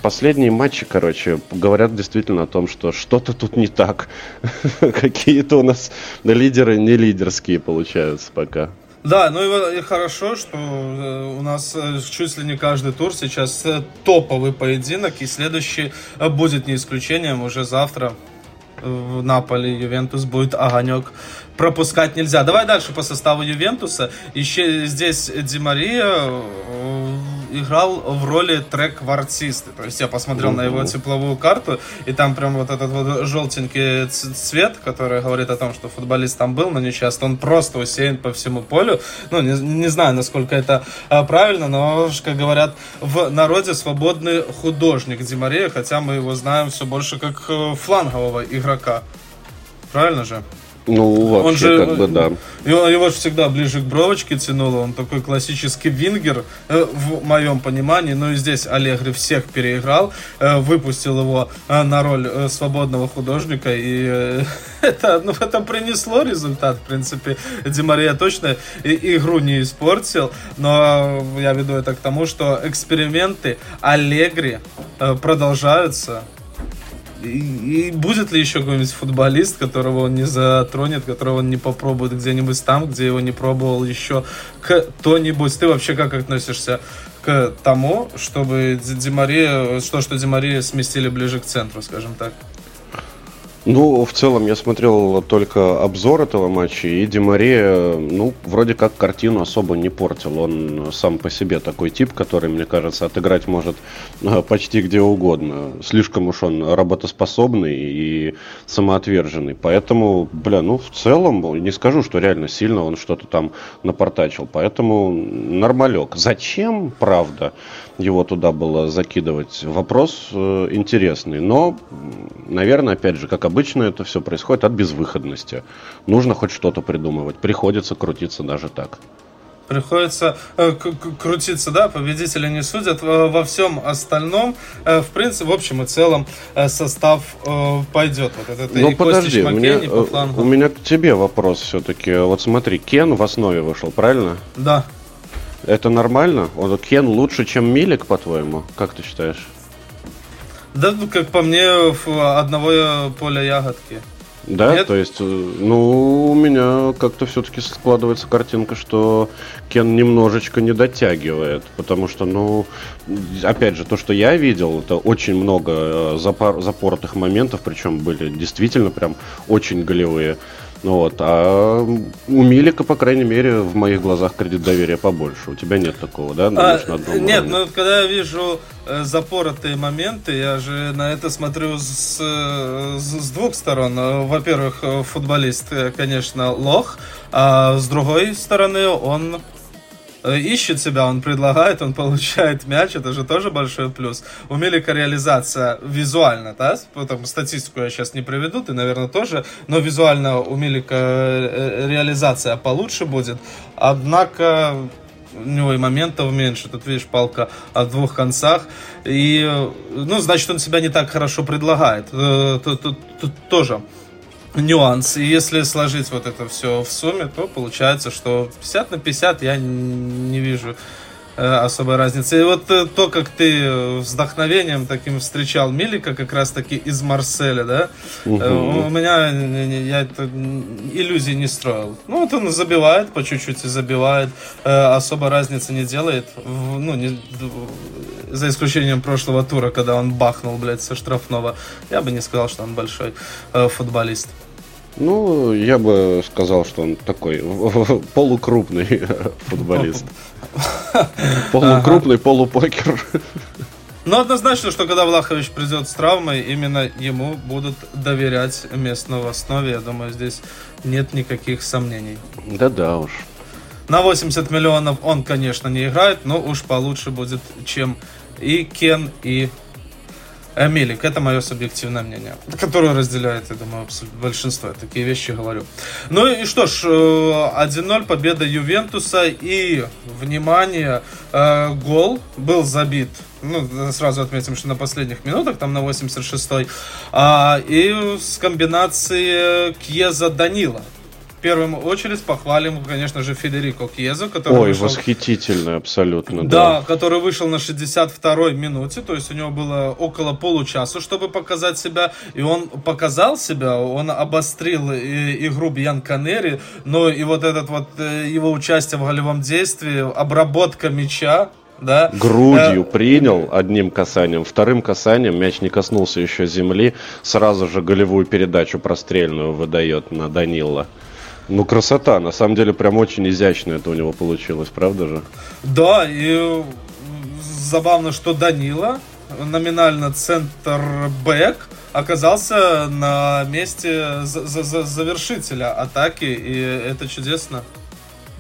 последние матчи, короче, говорят действительно о том, что что-то тут не так. Какие-то у нас лидеры не лидерские получаются пока. Да, ну и, и хорошо, что э, у нас э, чуть ли не каждый тур сейчас э, топовый поединок, и следующий будет не исключением уже завтра в Наполе Ювентус будет огонек пропускать нельзя. Давай дальше по составу Ювентуса. Еще здесь Ди Мария э, играл в роли трек-артиста. То есть я посмотрел на его тепловую карту, и там прям вот этот вот желтенький цвет, который говорит о том, что футболист там был, но не часто. Он просто усеян по всему полю. Ну, не, не знаю, насколько это а, правильно, но, как говорят, в народе свободный художник Ди Мария, хотя мы его знаем все больше как э, флангового игрока. Правильно же? Ну, вообще, он же, как бы, да. Его, его же всегда ближе к бровочке тянуло. Он такой классический вингер, э, в моем понимании. Ну и здесь Аллегри всех переиграл. Э, выпустил его э, на роль свободного художника. И это, ну, это принесло результат, в принципе. Ди Мария точно игру не испортил. Но я веду это к тому, что эксперименты Аллегри продолжаются. И, и будет ли еще какой-нибудь футболист, которого он не затронет, которого он не попробует где-нибудь там, где его не пробовал еще кто-нибудь? Ты вообще как относишься к тому, чтобы Ди Мария, что, что Ди Мария сместили ближе к центру, скажем так? Ну, в целом, я смотрел только обзор этого матча, и Ди Мария, ну, вроде как картину особо не портил. Он сам по себе такой тип, который, мне кажется, отыграть может э, почти где угодно. Слишком уж он работоспособный и самоотверженный. Поэтому, бля, ну, в целом, не скажу, что реально сильно он что-то там напортачил. Поэтому нормалек. Зачем, правда? Его туда было закидывать. Вопрос э, интересный, но, наверное, опять же, как обычно, это все происходит от безвыходности. Нужно хоть что-то придумывать. Приходится крутиться даже так. Приходится э, крутиться, да, победители не судят. Во всем остальном, э, в принципе, в общем и целом, э, состав э, пойдет. Вот этот, ну, подожди, мне, по флангу. у меня к тебе вопрос все-таки. Вот смотри, Кен в основе вышел, правильно? Да. Это нормально? Он Кен лучше, чем Милик, по-твоему? Как ты считаешь? Да, ну, как по мне, одного поля ягодки. Да, Нет? то есть, э, ну, у меня как-то все-таки складывается картинка, что Кен немножечко не дотягивает, потому что, ну, опять же, то, что я видел, это очень много э, запор, запоротых моментов, причем были действительно прям очень голевые. Ну вот, а у Милика, по крайней мере, в моих глазах кредит доверия побольше. У тебя нет такого, да? А, нет, уровне? ну когда я вижу э, запоротые моменты, я же на это смотрю с, с, с двух сторон. Во-первых, футболист, э, конечно, лох, а с другой стороны, он Э, ищет себя, он предлагает, он получает мяч, это же тоже большой плюс. У Мелика реализация визуально, да, потом статистику я сейчас не приведу, ты, наверное, тоже, но визуально у Мелика э, реализация получше будет, однако у него и моментов меньше. Тут, видишь, палка о двух концах. И, ну, значит, он себя не так хорошо предлагает. Э, тут, тут, тут тоже нюанс. И если сложить вот это все в сумме, то получается, что 50 на 50 я не вижу особой разницы. И вот э, то, как ты вдохновением таким встречал Милика, как раз таки из Марселя, да, угу. у меня я это иллюзий не строил. Ну, вот он забивает, по чуть-чуть и забивает, особо разницы не делает, ну, не, за исключением прошлого тура, когда он бахнул, блядь, со штрафного. Я бы не сказал, что он большой э, футболист. Ну, я бы сказал, что он такой полукрупный футболист. Полукрупный, полупокер. Но однозначно, что когда Влахович придет с травмой, именно ему будут доверять место в основе. Я думаю, здесь нет никаких сомнений. Да-да уж. На 80 миллионов он, конечно, не играет, но уж получше будет, чем и Кен, и Мелик. Это мое субъективное мнение, которое разделяет, я думаю, большинство. Я такие вещи говорю. Ну и что ж, 1-0 э, победа Ювентуса и, внимание, э, гол был забит ну, сразу отметим, что на последних минутах, там на 86-й, а, и с комбинации Кьеза Данила в первую очередь похвалим, конечно же, Федерико Кьезо, который Ой, вышел... восхитительно, абсолютно, да. Да, который вышел на 62-й минуте, то есть у него было около получаса, чтобы показать себя, и он показал себя, он обострил и, игру Бьян Канери, но и вот этот вот э, его участие в голевом действии, обработка мяча, да. Грудью э, принял одним касанием, вторым касанием мяч не коснулся еще земли, сразу же голевую передачу прострельную выдает на Данила. Ну, красота. На самом деле, прям очень изящно это у него получилось, правда же? Да, и забавно, что Данила, номинально центр бэк, оказался на месте завершителя атаки, и это чудесно.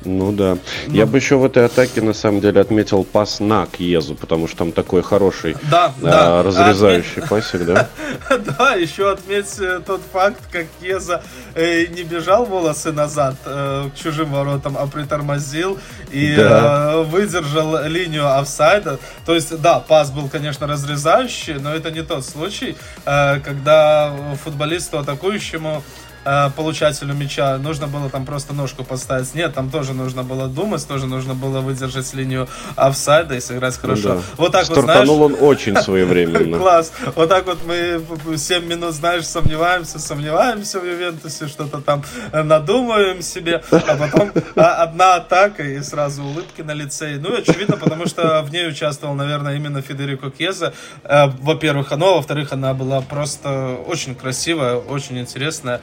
Ну да. Ну, Я бы еще в этой атаке на самом деле отметил пас на Кьезу, потому что там такой хороший да, а, да. разрезающий Отмет... пасик, да? Да, еще отметь э, тот факт, как Кьеза э, не бежал волосы назад э, к чужим воротам, а притормозил и да. выдержал линию офсайда. То есть, да, пас был, конечно, разрезающий, но это не тот случай, когда футболисту атакующему э, получателю мяча нужно было там просто ножку поставить. Нет, там тоже нужно было думать, тоже нужно было выдержать линию офсайда и сыграть ну хорошо. Да. Вот так Стартанул вот, знаешь... он очень своевременно. Класс. Вот так вот мы 7 минут, знаешь, сомневаемся, сомневаемся в Ювентусе, что-то там надумаем себе, а потом а, одна атака и сразу улыбки на лице. Ну, очевидно, потому что в ней участвовал, наверное, именно Федерико Кьеза. Э, во-первых, оно, во-вторых, она была просто очень красивая, очень интересная.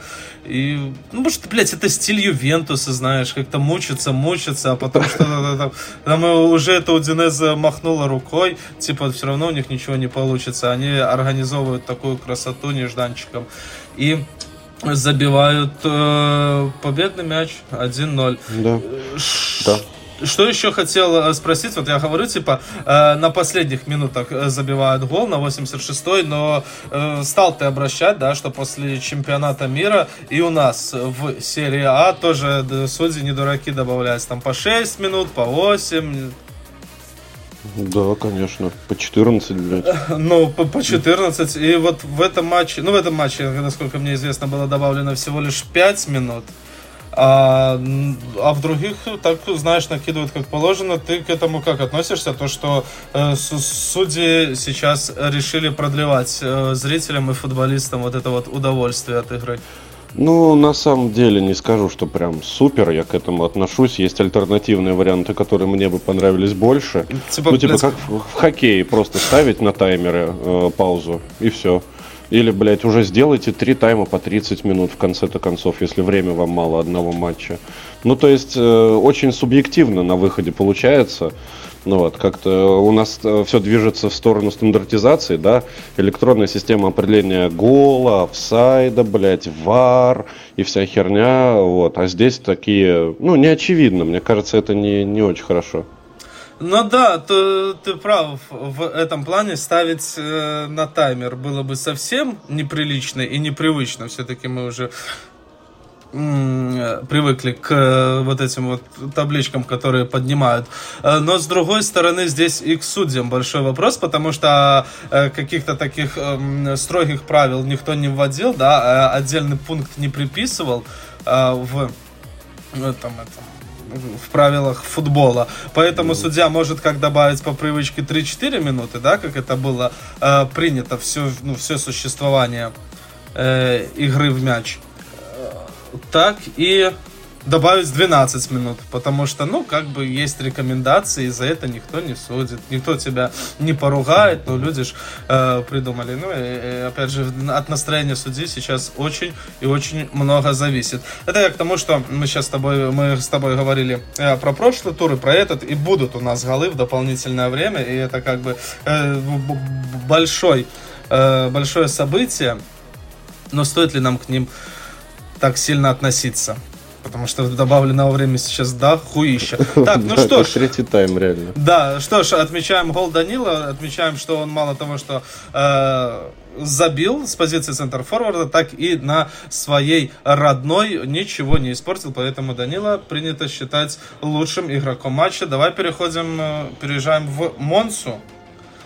И, ну, может, блядь, это стиль Ювентуса, знаешь, как-то мучиться, мучиться, а потом что-то там, там уже это Удинеза махнула рукой, типа, все равно у них ничего не получится. Они организовывают такую красоту нежданчиком. И забивают э, победный мяч 1-0. Да. Ш- да. Что еще хотел э, спросить? Вот я говорю, типа, э, на последних минутах э, забивают гол на 86-й, но э, стал ты обращать, да, что после чемпионата мира и у нас в серии А тоже судьи не дураки добавляются там по 6 минут, по 8, да, конечно. По 14, блядь. Ну, по, по 14. И вот в этом матче, ну, в этом матче, насколько мне известно, было добавлено всего лишь 5 минут. А, а в других, так, знаешь, накидывают как положено. Ты к этому как относишься? То, что э, судьи сейчас решили продлевать э, зрителям и футболистам вот это вот удовольствие от игры? Ну, на самом деле, не скажу, что прям супер я к этому отношусь. Есть альтернативные варианты, которые мне бы понравились больше. Типа, ну, типа, как в, в хоккее, просто ставить на таймере э, паузу, и все. Или, блядь, уже сделайте три тайма по 30 минут в конце-то концов, если время вам мало одного матча. Ну, то есть, э, очень субъективно на выходе получается. Ну вот, как-то у нас э, все движется в сторону стандартизации, да, электронная система определения гола, офсайда, блядь, вар и вся херня, вот, а здесь такие, ну, не очевидно, мне кажется, это не, не очень хорошо. Ну да, ты, ты прав в этом плане ставить э, на таймер было бы совсем неприлично и непривычно. Все-таки мы уже привыкли к э, вот этим вот табличкам, которые поднимают. Э, но с другой стороны, здесь и к судьям большой вопрос, потому что э, каких-то таких эм, строгих правил никто не вводил, да, отдельный пункт не приписывал в этом, этом в правилах футбола. Поэтому mm. судья может как добавить по привычке 3-4 минуты, да, как это было э, принято все, ну, все существование э, игры в мяч так и добавить 12 минут, потому что, ну, как бы есть рекомендации, и за это никто не судит, никто тебя не поругает, но люди ж э, придумали. Ну, и, и, опять же, от настроения судьи сейчас очень и очень много зависит. Это я к тому, что мы сейчас с тобой, мы с тобой говорили э, про прошлый тур и про этот, и будут у нас голы в дополнительное время, и это как бы э, большой, э, большое событие, но стоит ли нам к ним так сильно относиться. Потому что добавленного времени сейчас, да, хуища. Так, ну что ж. Третий тайм, реально. Да, что ж, отмечаем гол Данила, отмечаем, что он мало того, что э, забил с позиции центр форварда, так и на своей родной ничего не испортил, поэтому Данила принято считать лучшим игроком матча. Давай переходим, э, переезжаем в Монсу.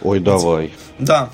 Ой, давай. Да,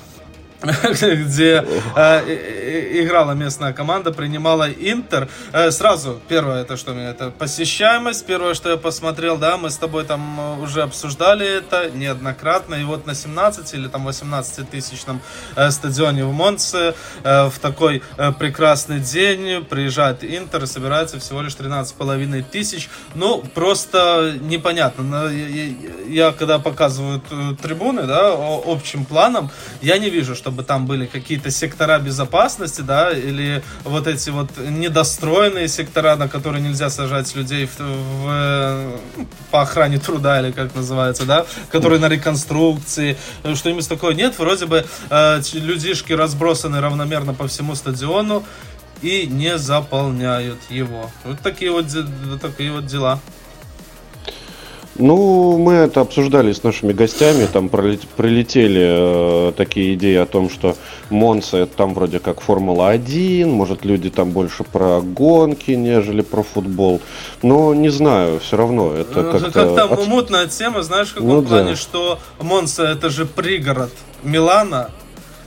где э, играла местная команда, принимала Интер. Э, сразу, первое, это что меня, это посещаемость. Первое, что я посмотрел, да, мы с тобой там э, уже обсуждали это неоднократно. И вот на 17 или там 18 тысячном э, стадионе в Монце э, в такой э, прекрасный день приезжает Интер собирается всего лишь 13,5 тысяч. Ну, просто непонятно. Я, я когда показывают э, трибуны, да, общим планом, я не вижу, что чтобы там были какие-то сектора безопасности, да, или вот эти вот недостроенные сектора, на которые нельзя сажать людей в, в, по охране труда, или как называется, да, которые на реконструкции, что-нибудь такое нет, вроде бы э, людишки разбросаны равномерно по всему стадиону и не заполняют его. Вот такие вот такие вот дела. Ну, мы это обсуждали с нашими гостями, там прилетели э, такие идеи о том, что Монса это там вроде как Формула-1, может люди там больше про гонки, нежели про футбол. Но не знаю, все равно это э, как-то... Как-то от... мутная тема, знаешь, в каком ну, плане, да. что Монса это же пригород Милана,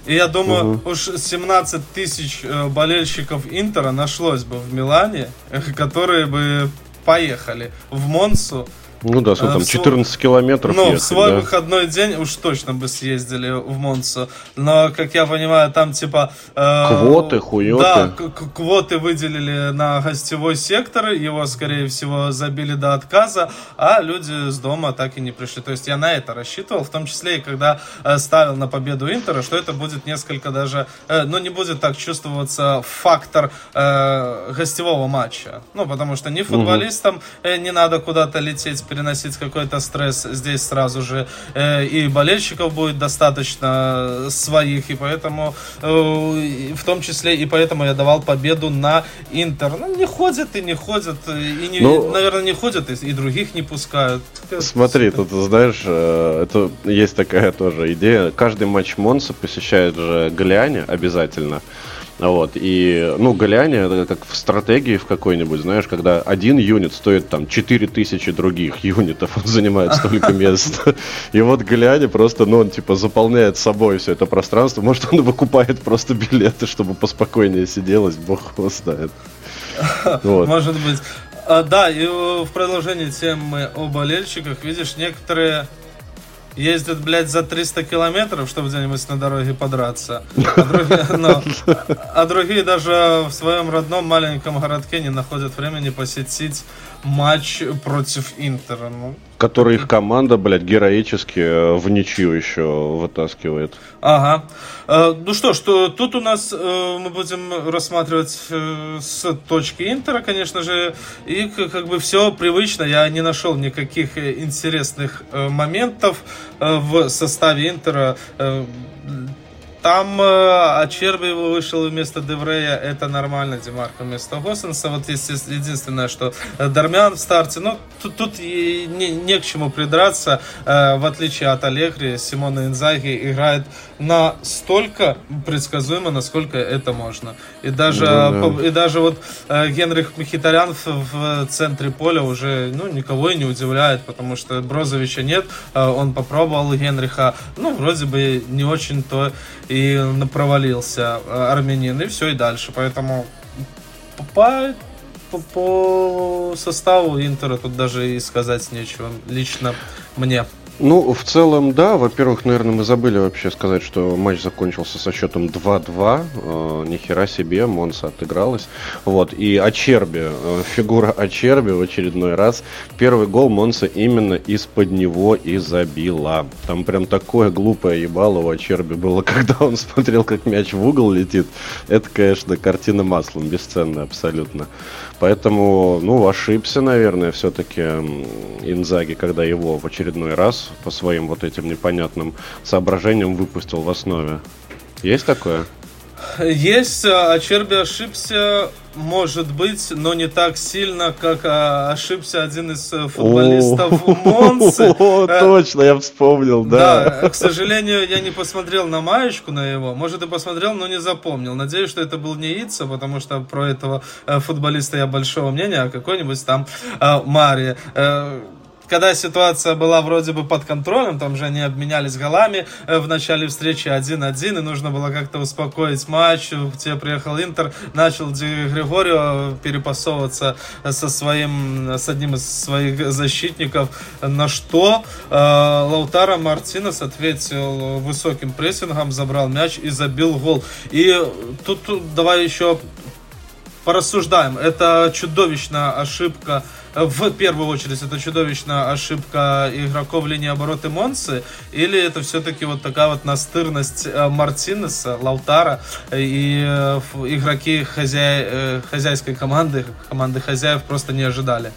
и я думаю, угу. уж 17 тысяч э, болельщиков Интера нашлось бы в Милане, которые бы поехали в Монсу ну да, сколько там, 14 километров Ну, ехать, в свой да? выходной день уж точно бы съездили в Монсу. Но, как я понимаю, там типа... Э, квоты, хуёты. Да, квоты выделили на гостевой сектор, его, скорее всего, забили до отказа, а люди с дома так и не пришли. То есть я на это рассчитывал, в том числе и когда э, ставил на победу Интера, что это будет несколько даже... Э, ну, не будет так чувствоваться фактор э, гостевого матча. Ну, потому что ни футболистам э, не надо куда-то лететь переносить какой-то стресс здесь сразу же. Э, и болельщиков будет достаточно своих, и поэтому, э, в том числе, и поэтому я давал победу на Интер. Ну, не ходят и не ходят, и, не, ну, наверное, не ходят, и, и других не пускают. Смотри, тут, знаешь, э, это есть такая тоже идея. Каждый матч Монса посещает же Гляня обязательно. Вот, и, ну, Галиане, это как в стратегии в какой-нибудь, знаешь, когда один юнит стоит там 4000 других юнитов, он занимает столько мест. И вот Галиане просто, ну, он типа заполняет собой все это пространство. Может, он выкупает просто билеты, чтобы поспокойнее сиделось, бог его знает. Вот. Может быть. А, да, и в продолжении темы о болельщиках, видишь, некоторые ездят, блядь, за 300 километров, чтобы где-нибудь на дороге подраться. А другие, но, а другие даже в своем родном маленьком городке не находят времени посетить матч против Интера. Ну, Который их команда, блядь, героически э, в ничью еще вытаскивает. Ага. Э, ну что ж, тут у нас э, мы будем рассматривать с точки Интера, конечно же, и как бы все привычно. Я не нашел никаких интересных моментов в составе Интера там э, Ачерби вышел вместо Деврея, это нормально, Демарко вместо Госенса. Вот единственное, что Дармян в старте, ну, тут, тут не, не к чему придраться. Э, в отличие от Аллегри, Симона Инзаги играет настолько предсказуемо, насколько это можно. И даже, ну, да. и даже вот э, Генрих Мхитарян в, в центре поля уже ну, никого и не удивляет, потому что Брозовича нет, э, он попробовал Генриха, ну, вроде бы не очень-то и провалился э, армянин, и все, и дальше. Поэтому по, по, по составу Интера тут даже и сказать нечего лично мне. Ну, в целом, да. Во-первых, наверное, мы забыли вообще сказать, что матч закончился со счетом 2-2. Э, нихера себе, Монса отыгралась. Вот. И Ачерби, э, фигура Ачерби в очередной раз. Первый гол Монса именно из-под него и забила. Там прям такое глупое ебало у Ачерби было, когда он смотрел, как мяч в угол летит. Это, конечно, картина маслом, бесценная абсолютно. Поэтому, ну, ошибся, наверное, все-таки Инзаги, когда его в очередной раз по своим вот этим непонятным соображениям выпустил в основе. Есть такое? Есть, а Черби ошибся, может быть, но не так сильно, как а, ошибся один из э, футболистов Монсы. О, э, точно, я вспомнил, да. Да, к сожалению, я не посмотрел на маечку на его, может и посмотрел, но не запомнил. Надеюсь, что это был не Ица, потому что про этого э, футболиста я большого мнения, а какой-нибудь там Мари когда ситуация была вроде бы под контролем, там же они обменялись голами э, в начале встречи 1-1, и нужно было как-то успокоить матч, где приехал Интер, начал Ди Григорио перепасовываться со своим, с одним из своих защитников, на что э, Лаутара Мартинес ответил высоким прессингом, забрал мяч и забил гол. И тут, тут давай еще порассуждаем. Это чудовищная ошибка в первую очередь это чудовищная ошибка игроков линии оборота Монсы, или это все-таки вот такая вот настырность э, Мартинеса, Лаутара и э, игроки хозяй, э, хозяйской команды, команды хозяев просто не ожидали?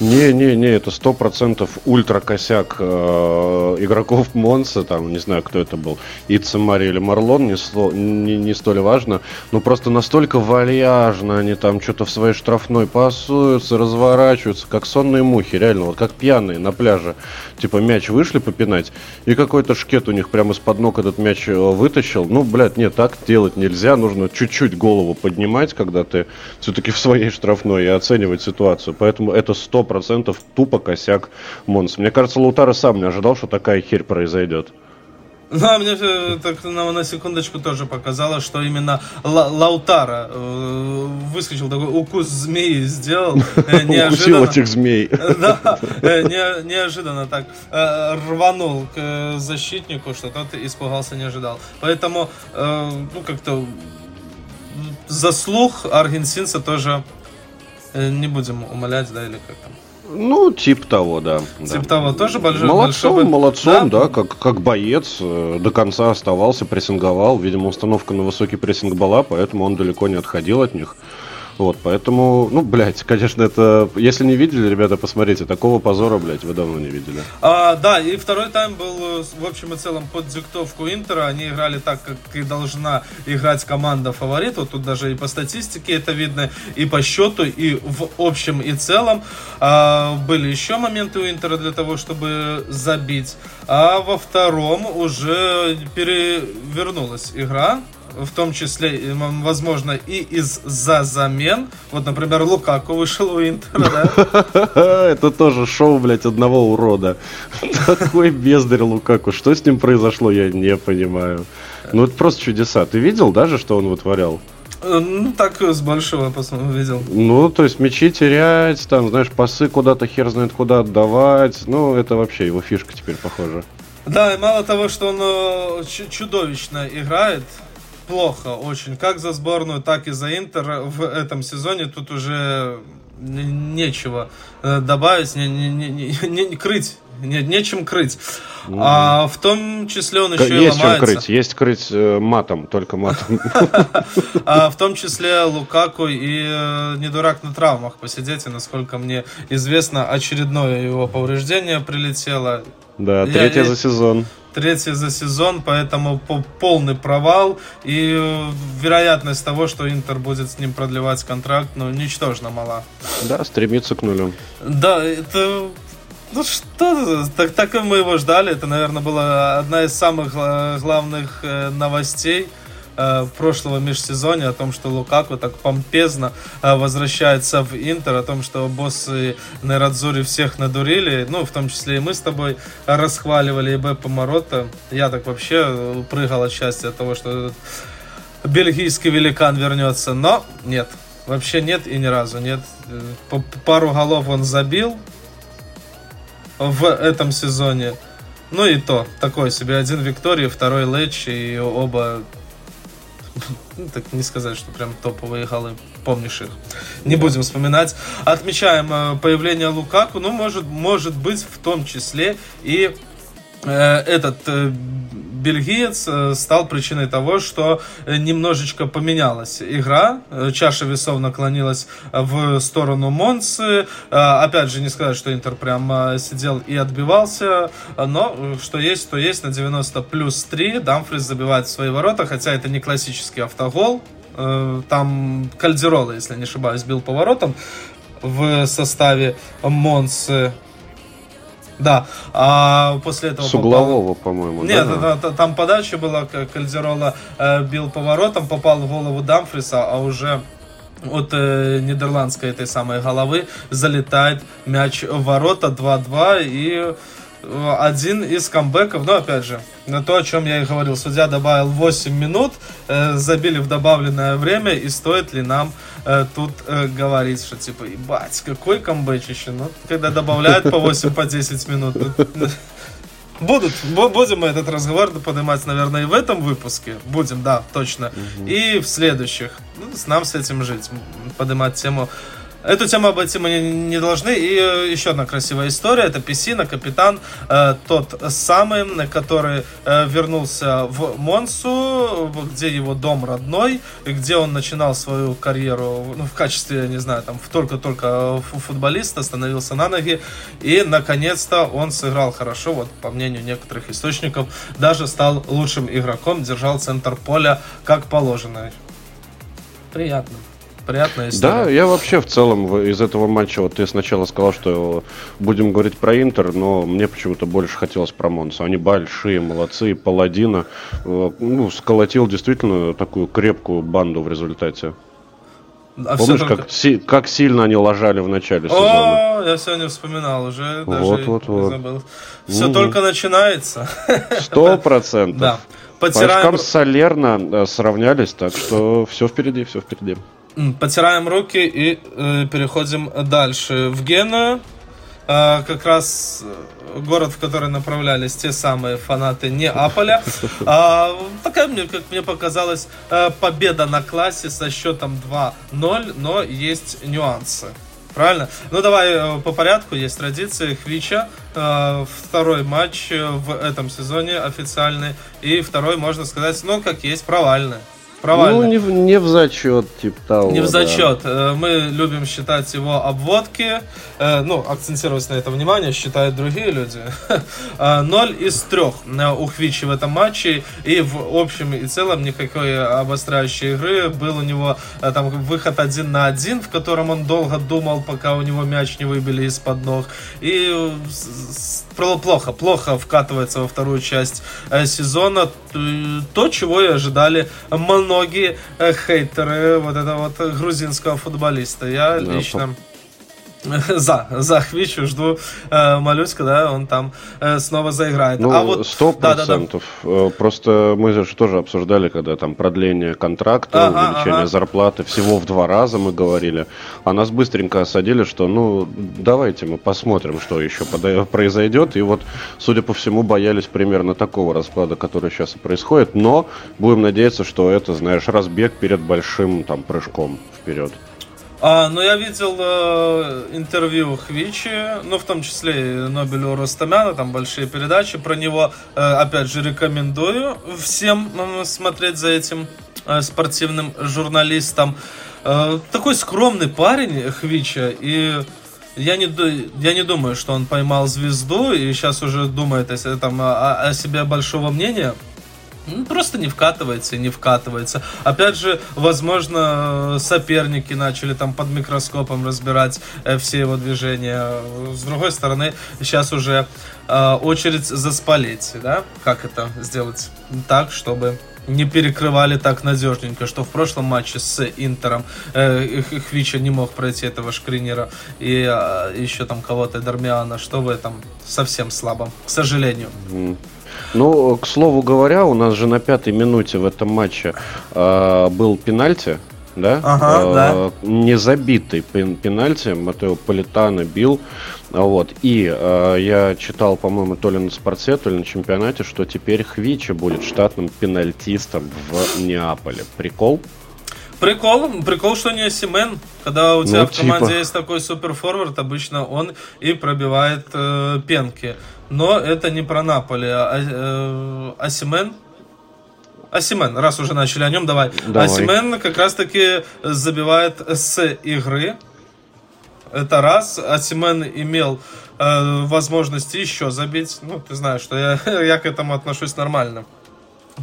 Не-не-не, это сто процентов ультра косяк э, игроков Монса, там, не знаю, кто это был, Ицемари или Марлон, не, сло, не, не столь важно, но просто настолько вальяжно они там что-то в своей штрафной пасуются, разворачиваются, как сонные мухи, реально, вот как пьяные на пляже. Типа мяч вышли попинать, и какой-то шкет у них прямо из-под ног этот мяч э, вытащил. Ну, блядь, нет, так делать нельзя, нужно чуть-чуть голову поднимать, когда ты все-таки в своей штрафной и оценивать ситуацию. Поэтому это сто процентов тупо косяк Монс. Мне кажется, Лутара сам не ожидал, что такая херь произойдет. Ну, а мне э, так на, на секундочку тоже показалось, что именно Ла Лаутара э, выскочил такой укус змеи сделал. Э, неожиданно. этих змей. Да, э, не, неожиданно так э, рванул к защитнику, что тот испугался, не ожидал. Поэтому, э, ну, как-то заслуг аргентинца тоже Э, не будем умолять, да, или как там? Ну, тип того, да. Тип да. того тоже большой. Молодцом, большой... молодцом, да, да как, как боец э, до конца оставался, прессинговал. Видимо, установка на высокий прессинг была, поэтому он далеко не отходил от них. Вот, поэтому, ну, блядь, конечно, это... Если не видели, ребята, посмотрите, такого позора, блядь, вы давно не видели. А, да, и второй тайм был, в общем и целом, под диктовку Интера. Они играли так, как и должна играть команда фаворитов. Тут даже и по статистике это видно, и по счету, и в общем и целом. А, были еще моменты у Интера для того, чтобы забить. А во втором уже перевернулась игра в том числе, возможно, и из-за замен. Вот, например, Лукаку вышел у Интера, да? Это тоже шоу, блядь, одного урода. Такой бездарь Лукаку. Что с ним произошло, я не понимаю. Ну, это просто чудеса. Ты видел даже, что он вытворял? Ну, так с большего увидел. Ну, то есть мячи терять, там, знаешь, пасы куда-то хер знает куда отдавать. Ну, это вообще его фишка теперь похоже. Да, и мало того, что он чудовищно играет, плохо очень, как за сборную, так и за Интер в этом сезоне. Тут уже нечего э, добавить, не, не, не, не, не крыть, не, нечем крыть. Mm. А в том числе он еще есть и ломается. Есть крыть, есть крыть э, матом, только матом. А в том числе Лукаку и э, не дурак на травмах посидеть, и насколько мне известно, очередное его повреждение прилетело. Да, третье за сезон третье за сезон, поэтому полный провал. И э, вероятность того, что Интер будет с ним продлевать контракт, ну, ничтожно мала. Да, стремится к нулю. Да, это ну что, так, так и мы его ждали. Это, наверное, была одна из самых главных э, новостей э, прошлого межсезонья о том, что Лукаку так помпезно э, возвращается в Интер, о том, что боссы на всех надурили, ну, в том числе и мы с тобой расхваливали и Беппа Морота. Я так вообще прыгал от счастья от того, что бельгийский великан вернется, но нет, вообще нет и ни разу нет. Пару голов он забил в этом сезоне. Ну и то, такой себе. Один Виктория, второй Лэч, и оба ну, так не сказать, что прям топовые голы. Помнишь их? Не будем вспоминать. Отмечаем э, появление Лукаку. Ну, может, может быть, в том числе и э, этот э, бельгиец э, стал причиной того, что э, немножечко поменялась игра. Э, чаша весов наклонилась в сторону Монсы. Опять же, не сказать, что Интер прям сидел и отбивался, но что есть, то есть на 90 плюс 3 Дамфрис забивает свои ворота, хотя это не классический автогол. Там Кальдерола, если не ошибаюсь, бил поворотом в составе Монсы. Да, а после этого... С углового, попал... по-моему, Нет, да? Да, там подача была, Кальдерола э, бил поворотом, попал в голову Дамфриса, а уже от э, нидерландской этой самой головы залетает мяч в ворота 2-2 и один из камбэков, но опять же, на то, о чем я и говорил, судья добавил 8 минут, э, забили в добавленное время, и стоит ли нам э, тут э, говорить, что типа, ебать, какой камбэчище, ну, когда добавляют по 8, по 10 минут, ну, Будут, будем мы этот разговор поднимать, наверное, и в этом выпуске. Будем, да, точно. Угу. И в следующих. Ну, нам с этим жить. Поднимать тему Эту тему обойти мы не должны. И э, еще одна красивая история. Это Песина, капитан, э, тот самый, который э, вернулся в Монсу, где его дом родной, где он начинал свою карьеру ну, в качестве, я не знаю, там только-только футболиста, становился на ноги. И, наконец-то, он сыграл хорошо, вот по мнению некоторых источников, даже стал лучшим игроком, держал центр поля как положено. Приятно приятная история. Да, я вообще в целом из этого матча, вот ты сначала сказал, что будем говорить про Интер, но мне почему-то больше хотелось про Монсу. Они большие, молодцы, Паладина э, ну, сколотил действительно такую крепкую банду в результате. А Помнишь, только... как, си- как сильно они ложали в начале сезона? О, я сегодня вспоминал уже, вот, даже вот, вот. забыл. Все угу. только начинается. Сто процентов. Да. По очкам Солерно э, сравнялись, так что все впереди, все впереди. Потираем руки и э, переходим дальше. В Геную, э, как раз э, город, в который направлялись те самые фанаты Неаполя. А, такая, мне, как мне показалось, э, победа на классе со счетом 2-0, но есть нюансы. Правильно? Ну давай э, по порядку, есть традиции. Хвича, второй матч в этом сезоне официальный. И второй, можно сказать, ну как есть, провальный провально. Ну, не, в, не в зачет, типа того. Не в зачет. Да. Э, мы любим считать его обводки. Э, ну, акцентировать на это внимание, считают другие люди. Э, ноль из трех у Хвичи в этом матче. И в общем и целом никакой обостряющей игры. Был у него там выход один на один, в котором он долго думал, пока у него мяч не выбили из-под ног. И плохо, плохо вкатывается во вторую часть сезона. То, чего и ожидали много многие э, хейтеры вот этого вот грузинского футболиста. Я да, лично... за, за Хвичу жду э, Малюська, да, он там э, снова заиграет. Ну, а вот сто процентов. Да, да, да. Просто мы же тоже обсуждали, когда там продление контракта, ага, увеличение ага. зарплаты, всего в два раза мы говорили. А нас быстренько осадили, что ну давайте мы посмотрим, что еще произойдет. И вот, судя по всему, боялись примерно такого расклада, который сейчас и происходит. Но будем надеяться, что это, знаешь, разбег перед большим там прыжком вперед. А, ну, я видел э, интервью Хвичи, ну, в том числе и Нобелю Ростомяна, там большие передачи про него. Э, опять же, рекомендую всем э, смотреть за этим э, спортивным журналистом. Э, такой скромный парень Хвича, и я не, я не думаю, что он поймал звезду и сейчас уже думает о, о, о себе большого мнения. Ну, просто не вкатывается и не вкатывается. Опять же, возможно, соперники начали там под микроскопом разбирать э, все его движения. С другой стороны, сейчас уже э, очередь за Спалетти, да? Как это сделать так, чтобы не перекрывали так надежненько, что в прошлом матче с Интером э, Хвича не мог пройти этого Шкринера и э, еще там кого-то Дармиана, что в этом совсем слабо, к сожалению. Mm. Ну, к слову говоря, у нас же на пятой минуте в этом матче э, был пенальти, да? Ага, э, да. Незабитый пен пенальти Матео Политано бил. Вот. И э, я читал, по-моему, то ли на спорте, то ли на чемпионате, что теперь Хвичи будет штатным пенальтистом в Неаполе. Прикол? Прикол, прикол, что не Симен. Когда у тебя ну, в команде типа. есть такой суперфорвард, обычно он и пробивает э, пенки. Но это не про Наполи. А, э, Асимен Асимен, раз уже начали о нем, давай. давай. Асимен как раз-таки забивает с игры. Это раз. Асимен имел э, возможность еще забить. Ну, ты знаешь, что я, я к этому отношусь нормально.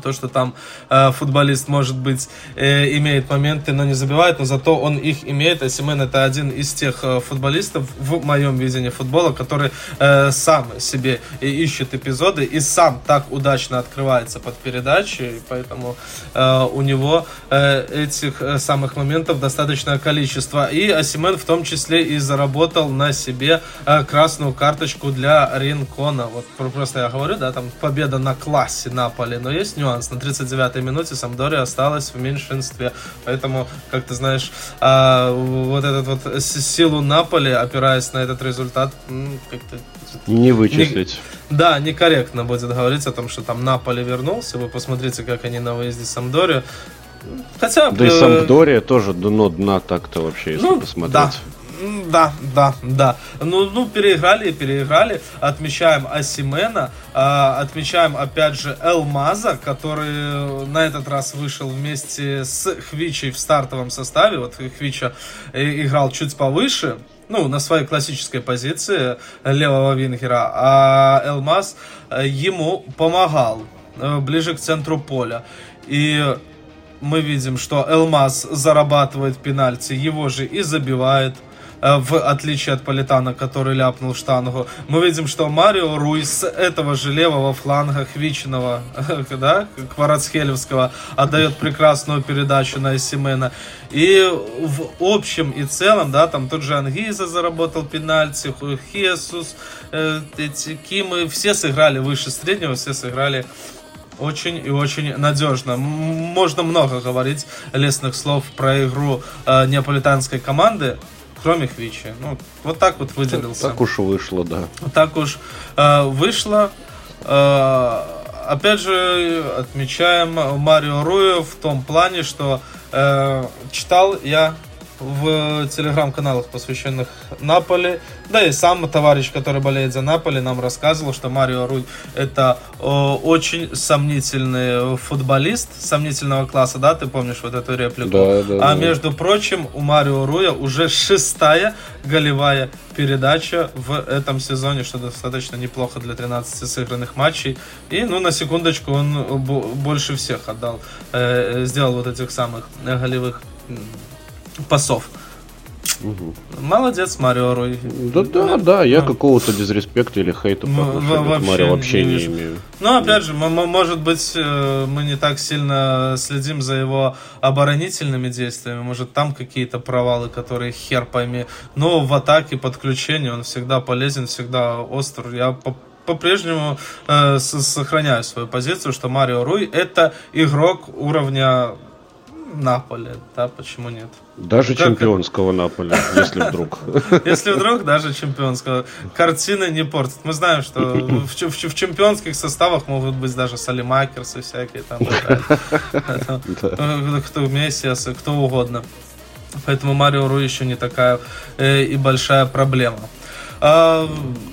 То, что там э, футболист, может быть, э, имеет моменты, но не забивает, но зато он их имеет. А Симен это один из тех э, футболистов в моем видении футбола, который э, сам себе ищет эпизоды и сам так удачно открывается под передачи, поэтому э, у него э, этих э, самых моментов достаточное количество. И Асимен в том числе и заработал на себе э, красную карточку для Ринкона. Вот просто я говорю, да, там победа на классе Наполи, но есть нюанс. На 39-й минуте Самдори осталась в меньшинстве. Поэтому, как ты знаешь, а, вот этот вот силу Наполи, опираясь на этот результат, как-то не вычислить. Не, да, некорректно будет говорить о том, что там Наполи вернулся. Вы посмотрите, как они на выезде Самдори. Хотя Да и Самдория тоже дно дна так-то вообще, если ну, посмотреть. Да. Да, да, да. Ну, ну, переиграли переиграли. Отмечаем Асимена, э, отмечаем опять же Элмаза, который на этот раз вышел вместе с Хвичей в стартовом составе. Вот Хвича играл чуть повыше, ну, на своей классической позиции левого вингера, а Элмаз э, ему помогал э, ближе к центру поля. И мы видим, что Элмаз зарабатывает пенальти, его же и забивает. Э, в отличие от Политана, который ляпнул штангу. Мы видим, что Марио Руй с этого же левого фланга Хвичиного, да, Кварацхелевского, отдает прекрасную передачу на Симена. И в общем и целом, да, там тот же Ангиза заработал пенальти, Хесус, э, эти Кимы, все сыграли выше среднего, все сыграли очень и очень надежно. Можно много говорить лестных слов про игру э, неаполитанской команды кроме Хвичи. Ну, вот так вот выделился. Так, так уж вышло, да. Так уж э, вышло. Э, опять же, отмечаем Марио Руя в том плане, что э, читал я в телеграм-каналах, посвященных Наполе. Да и сам товарищ, который болеет за Наполе, нам рассказывал, что Марио Руй это о, очень сомнительный футболист, сомнительного класса, да, ты помнишь вот эту реплику? Да, да, а да. между прочим, у Марио Руя уже шестая голевая передача в этом сезоне, что достаточно неплохо для 13 сыгранных матчей. И, ну, на секундочку, он больше всех отдал, э, сделал вот этих самых голевых пасов. Угу. Молодец, Марио Руй. Да, да, да, я ну, какого-то дизреспекта или хейта по отношению к Марио вообще не, не имею. Ну, опять же, может быть, э, мы не так сильно следим за его оборонительными действиями, может, там какие-то провалы, которые хер пойми. Но в атаке, подключении он всегда полезен, всегда остр. Я по-прежнему э, сохраняю свою позицию, что Марио Руй это игрок уровня Наполе, да, почему нет? Даже как... чемпионского Наполя, если вдруг. Если вдруг, даже чемпионского. Картина не портит. Мы знаем, что в, чемпионских составах могут быть даже Салимакерсы всякие там. Кто Мессиасы, кто угодно. Поэтому Марио Ру еще не такая э, и большая проблема. А,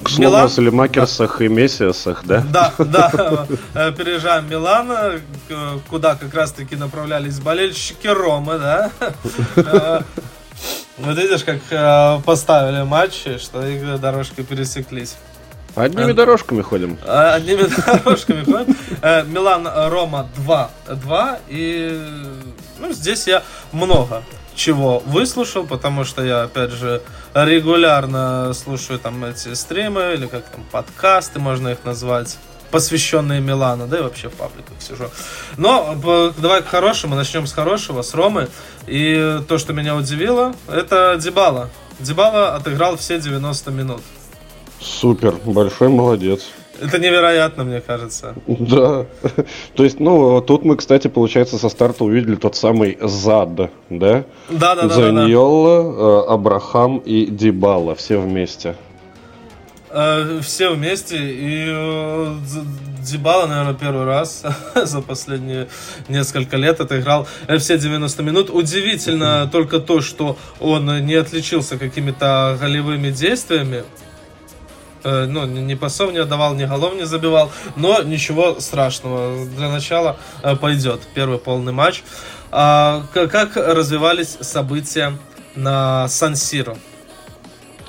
К слову Милан... о Салимакерсах да. и Мессиасах, да? Да, да. Э, переезжаем в Милан, э, куда как раз-таки направлялись болельщики Ромы, да? Э, вот видишь, как поставили матчи, что их дорожки пересеклись. Одними дорожками ходим. Одними дорожками ходим. Милан Рома 2-2. И ну, здесь я много чего выслушал, потому что я, опять же, регулярно слушаю там эти стримы, или как там, подкасты, можно их назвать, посвященные Милану, да и вообще в пабликах сижу. Но давай к хорошему, начнем с хорошего, с Ромы. И то, что меня удивило, это Дебала. Дебала отыграл все 90 минут. Супер, большой молодец. Это невероятно, мне кажется. Да. То есть, ну, тут мы, кстати, получается, со старта увидели тот самый зад, да? Да, да, да. Заньолла, да. Абрахам и Дибала все вместе. Э, все вместе. И э, Дибала, наверное, первый раз за последние несколько лет отыграл все 90 минут. Удивительно только то, что он не отличился какими-то голевыми действиями. Э, ну, ни пасов не отдавал, ни голов не забивал, но ничего страшного. Для начала э, пойдет первый полный матч. А, как развивались события на Сан-Сиро?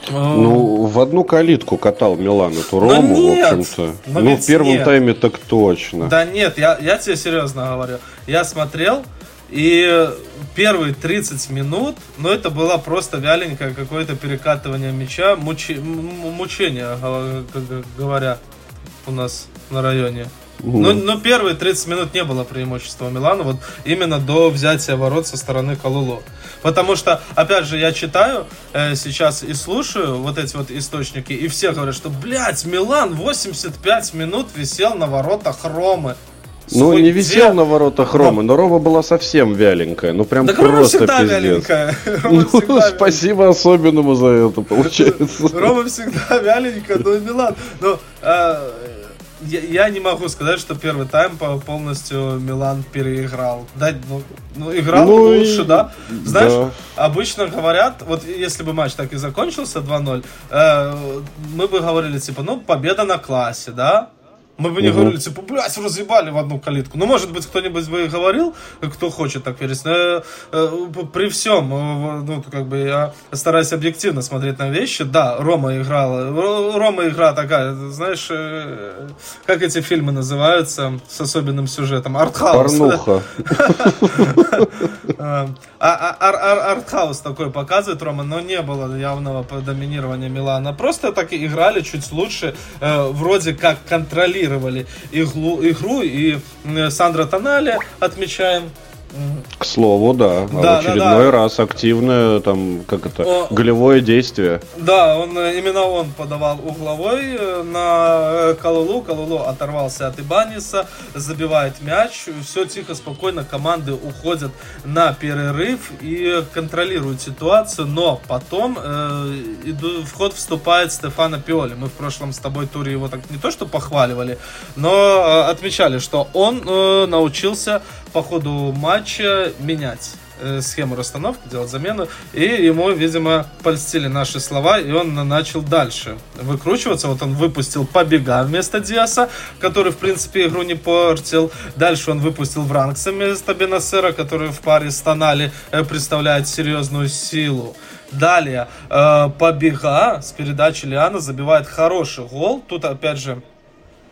Ну, в одну калитку катал Милан эту Рому, нет, в общем-то. Ну, в первом нет. тайме так точно. Да нет, я, я тебе серьезно говорю. Я смотрел, и первые 30 минут, ну, это было просто вяленькое какое-то перекатывание мяча, мучи, мучение, говоря у нас на районе. Но, но первые 30 минут не было преимущества Милана, вот именно до взятия ворот со стороны Калулу. Потому что, опять же, я читаю э, сейчас и слушаю вот эти вот источники, и все говорят, что, блядь, Милан 85 минут висел на воротах Ромы. Ну, не висел где? на воротах Ромы, но Рома была совсем вяленькая. Ну, прям так просто Рома пиздец. Вяленькая. Рома ну, спасибо особенному за это, получается. Рома всегда вяленькая, но Милан. Но, а, я, я не могу сказать, что первый тайм полностью Милан переиграл. Да, ну, ну играл ну, лучше, и... да. Знаешь, да. обычно говорят, вот если бы матч так и закончился 2-0, э, мы бы говорили, типа, ну, победа на классе, да, мы бы не угу. говорили, типа, блядь, разъебали в одну калитку. Ну, может быть, кто-нибудь бы и говорил, кто хочет так верить. Но э, э, при всем, э, ну, как бы я стараюсь объективно смотреть на вещи. Да, Рома играла. Рома игра такая, знаешь, э, как эти фильмы называются с особенным сюжетом? Артхаус. Порнуха. А, а, а, артхаус такой показывает Рома, но не было явного доминирования Милана. Просто так играли чуть лучше, э, вроде как контролировали контролировали игру, игру и Сандра Тонали отмечаем к слову, да. А да в очередной да, да. раз активное там, как это, О, голевое действие. Да, он именно он подавал угловой э, на Калулу. Калулу оторвался от Ибаниса, забивает мяч. Все тихо, спокойно. Команды уходят на перерыв и контролируют ситуацию. Но потом э, иду, в ход вступает Стефано Пиоли. Мы в прошлом с тобой туре его так не то что похваливали, но э, отмечали, что он э, научился по ходу матча менять э, схему расстановки, делать замену, и ему, видимо, польстили наши слова, и он начал дальше выкручиваться. Вот он выпустил побега вместо Диаса, который, в принципе, игру не портил. Дальше он выпустил Вранкса вместо Бенасера, который в паре с Тонали э, представляет серьезную силу. Далее, э, побега с передачи Лиана забивает хороший гол. Тут, опять же,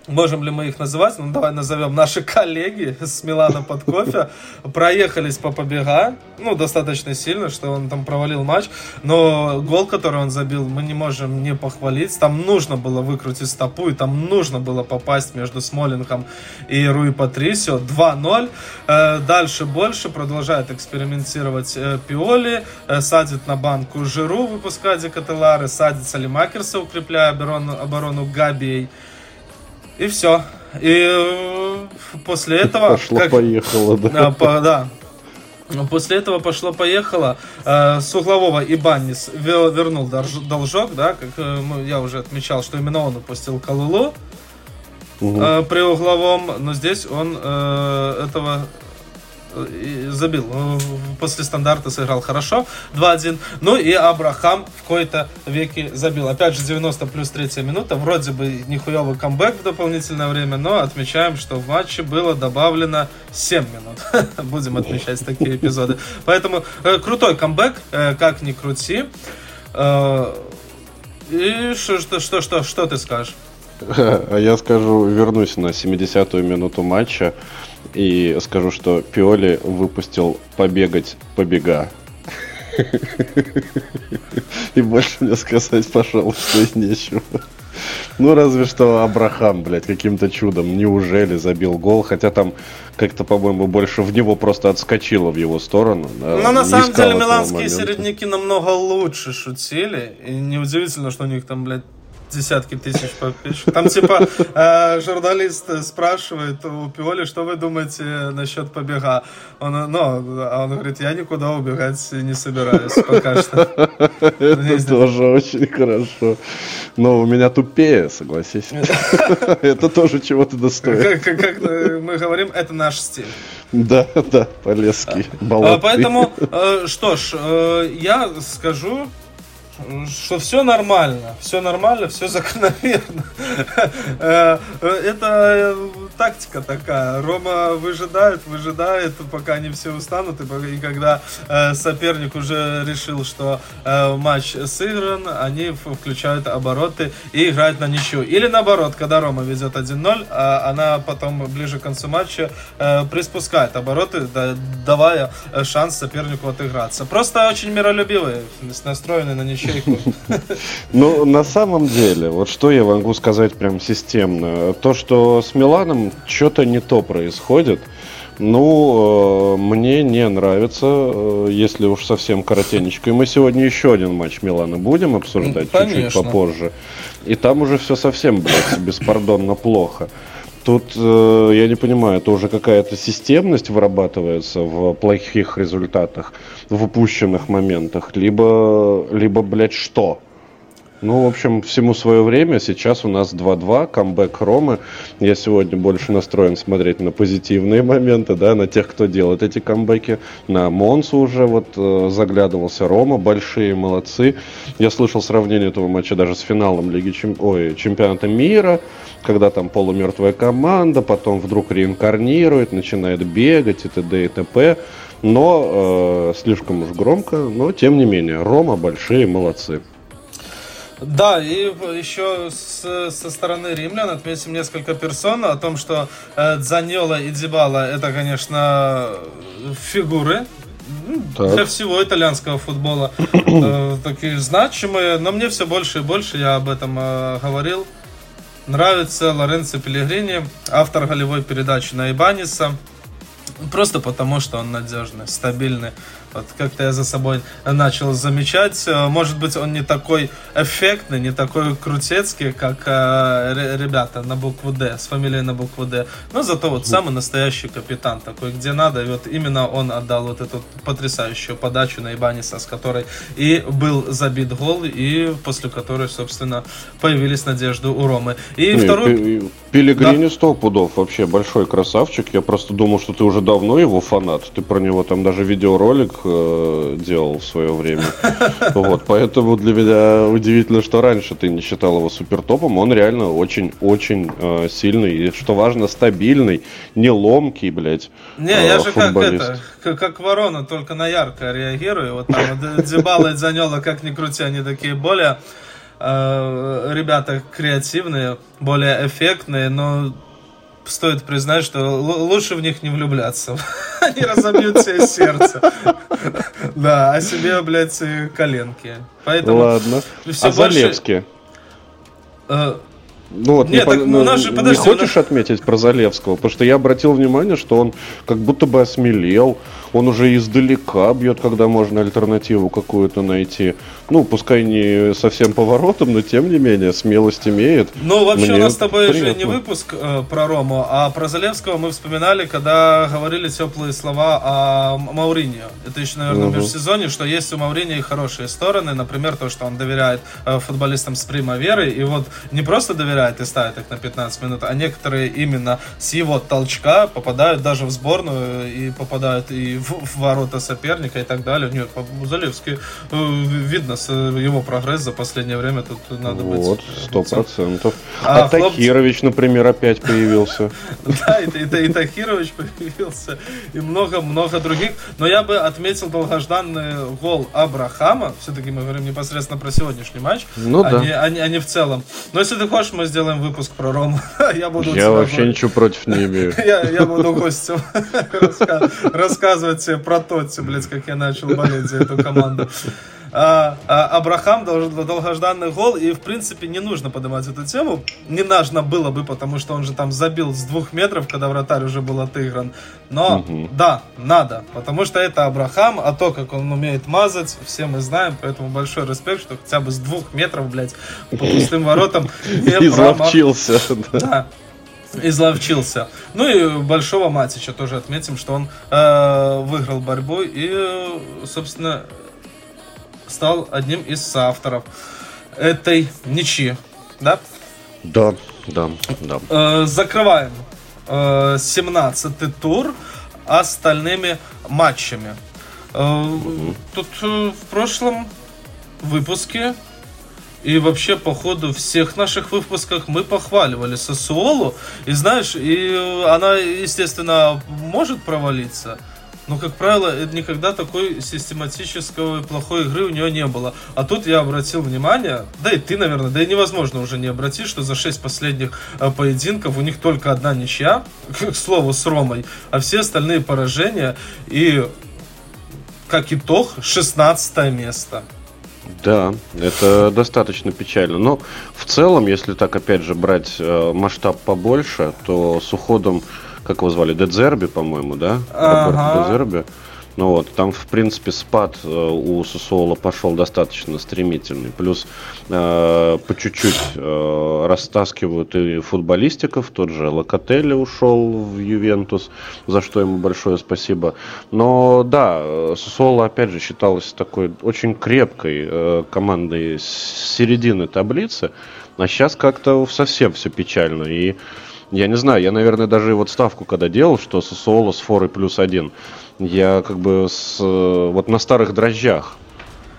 можем ли мы их называть, ну давай назовем наши коллеги с Милана под кофе, проехались по побега, ну достаточно сильно, что он там провалил матч, но гол, который он забил, мы не можем не похвалить, там нужно было выкрутить стопу, и там нужно было попасть между Смолингом и Руи Патрисио, 2-0, э, дальше больше, продолжает экспериментировать э, Пиоли, э, садит на банку Жиру, выпуская Декателары, садит Салимакерса, укрепляя оборону, оборону Габией, и все. И э, после этого... Пошло-поехало, да. По, да. После этого пошло-поехало. Э, с углового Ибанис вернул должок, да, как э, я уже отмечал, что именно он упустил Калулу угу. при угловом, но здесь он этого забил. После стандарта сыграл хорошо. 2-1. Ну и Абрахам в какой-то веке забил. Опять же, 90 плюс 3 минута. Вроде бы нихуевый камбэк в дополнительное время, но отмечаем, что в матче было добавлено 7 минут. Будем отмечать такие эпизоды. Поэтому э, крутой камбэк, э, как ни крути. Э, и что, что, что, что, что ты скажешь? А я скажу, вернусь на 70-ю минуту матча и скажу, что Пиоли выпустил побегать побега. И больше мне сказать, пожалуйста, нечего. Ну, разве что Абрахам, блядь, каким-то чудом, неужели забил гол, хотя там как-то, по-моему, больше в него просто отскочило в его сторону. Да, Но на самом деле миланские середняки намного лучше шутили, и неудивительно, что у них там, блядь, десятки тысяч подписчиков. Там типа э, журналист спрашивает у Пиоли, что вы думаете насчет побега. Он, ну, а он говорит, я никуда убегать не собираюсь пока что. Это тоже очень хорошо. Но у меня тупее, согласись. Это тоже чего-то достоит. Как мы говорим, это наш стиль. Да, да, Полесский, а, Поэтому, э, что ж, э, я скажу, что все нормально, все нормально, все закономерно. Э, это тактика такая. Рома выжидает, выжидает, пока они все устанут, и когда э, соперник уже решил, что э, матч сыгран, они включают обороты и играют на ничью. Или наоборот, когда Рома ведет 1-0, а она потом ближе к концу матча приспускает обороты, давая шанс сопернику отыграться. Просто очень миролюбивые, настроенные на ничью ячейку. Ну, на самом деле, вот что я могу сказать прям системно. То, что с Миланом что-то не то происходит. Ну, э, мне не нравится, э, если уж совсем коротенечко. И мы сегодня еще один матч Милана будем обсуждать ну, чуть-чуть попозже. И там уже все совсем, блядь, беспардонно плохо. Тут э, я не понимаю, это уже какая-то системность вырабатывается в плохих результатах в упущенных моментах, либо, либо, блядь, что? Ну, в общем, всему свое время. Сейчас у нас 2-2, камбэк Ромы. Я сегодня больше настроен смотреть на позитивные моменты, да, на тех, кто делает эти камбэки. На Монсу уже вот э, заглядывался Рома, большие молодцы. Я слышал сравнение этого матча даже с финалом Лиги Чем... Ой, чемпионата мира, когда там полумертвая команда, потом вдруг реинкарнирует, начинает бегать и т.д. и т.п но э, слишком уж громко, но тем не менее, Рома большие молодцы. Да, и еще с, со стороны римлян отметим несколько персон о том, что э, Дзаньола и Дибала это, конечно, фигуры так. для всего итальянского футбола. Э, такие значимые, но мне все больше и больше, я об этом э, говорил, нравится Лоренцо Пелегрини, автор голевой передачи на Ибаниса, просто потому, что он надежный, стабильный, как-то я за собой начал замечать. Э, может быть, он не такой эффектный, не такой крутецкий, как э, ребята на букву Д, с фамилией на букву Д. Но зато вот самый настоящий капитан такой, где надо. И вот именно он отдал вот эту потрясающую подачу на Ибаниса, с которой и был забит гол, и после которой, собственно, появились надежды у Ромы. И не, второй... Пелегрини да. сто пудов, вообще большой красавчик. Я просто думал, что ты уже давно его фанат. Ты про него там даже видеоролик э, делал в свое время. Вот, поэтому для меня удивительно, что раньше ты не считал его супер топом. Он реально очень-очень э, сильный и, что важно, стабильный, не ломкий, блядь. Не, э, я же как это, как, как ворона, только на ярко реагирую. Вот там Дебала и Занела, как ни крути, они такие более э, ребята креативные, более эффектные, но стоит признать, что лучше в них не влюбляться. Они разобьют себе сердце. Да, а себе, блядь, коленки. Поэтому Ладно. А Залевский? Э, ну вот, Нет, не, так, ну, нас же, подожди, не хочешь нас... отметить про Залевского? Потому что я обратил внимание, что он как будто бы осмелел, он уже издалека бьет, когда можно альтернативу какую-то найти. Ну, пускай не совсем поворотом, но тем не менее, смелость имеет. Ну, вообще, Мне у нас с тобой приятно. же не выпуск э, про Рому, а про Залевского мы вспоминали, когда говорили теплые слова о Мауриньо. Это еще, наверное, угу. в межсезонье, что есть у Мауриньо и хорошие стороны. Например, то, что он доверяет э, футболистам с примаверой. И вот не просто доверяет и ставит их на 15 минут, а некоторые именно с его толчка попадают даже в сборную и попадают и в, в ворота соперника и так далее. Нет, Залевский э, видно его прогресс за последнее время, тут надо вот, быть... Вот, э, сто процентов. А, а Тахирович, например, опять появился. Да, и Тахирович появился, и много-много других. Но я бы отметил долгожданный гол Абрахама. Все-таки мы говорим непосредственно про сегодняшний матч, ну, а, да. не, а, не, а не в целом. Но если ты хочешь, мы сделаем выпуск про Рому. Я буду Я вообще ничего против не имею. Я, я буду гостем рассказывать тебе про Тотти, блядь, как я начал болеть за эту команду. А, а, Абрахам долгожданный гол, и в принципе не нужно поднимать эту тему. Не нужно было бы, потому что он же там забил с двух метров, когда вратарь уже был отыгран. Но угу. да, надо, потому что это Абрахам, а то, как он умеет мазать, все мы знаем, поэтому большой респект, что хотя бы с двух метров, блядь, по пустым воротам не Изловчился. Да изловчился. Ну и большого Матича тоже отметим, что он э, выиграл борьбу и, собственно, стал одним из соавторов этой ничьи. Да? Да, да, да. Э, закрываем э, 17-й тур остальными матчами. Э, угу. Тут э, в прошлом выпуске и вообще по ходу всех наших выпусках мы похваливали Сосуолу. И знаешь, и она, естественно, может провалиться. Но, как правило, никогда такой систематической плохой игры у нее не было. А тут я обратил внимание, да и ты, наверное, да и невозможно уже не обратить, что за шесть последних э, поединков у них только одна ничья, к слову, с Ромой, а все остальные поражения. И, как итог, 16 место. Да, это достаточно печально. Но в целом, если так опять же брать э, масштаб побольше, то с уходом как его звали, Дедзерби, по-моему, да? Ага. Дедзерби. Ну вот, там, в принципе, спад э, у Сусола пошел достаточно стремительный. Плюс э, по чуть-чуть э, растаскивают и футболистиков. Тот же Локотелли ушел в Ювентус, за что ему большое спасибо. Но да, Сусола, опять же, считалась такой очень крепкой э, командой с середины таблицы. А сейчас как-то совсем все печально. И я не знаю, я, наверное, даже вот ставку когда делал, что Сосуоло с форой плюс один, я как бы с, вот на старых дрожжах,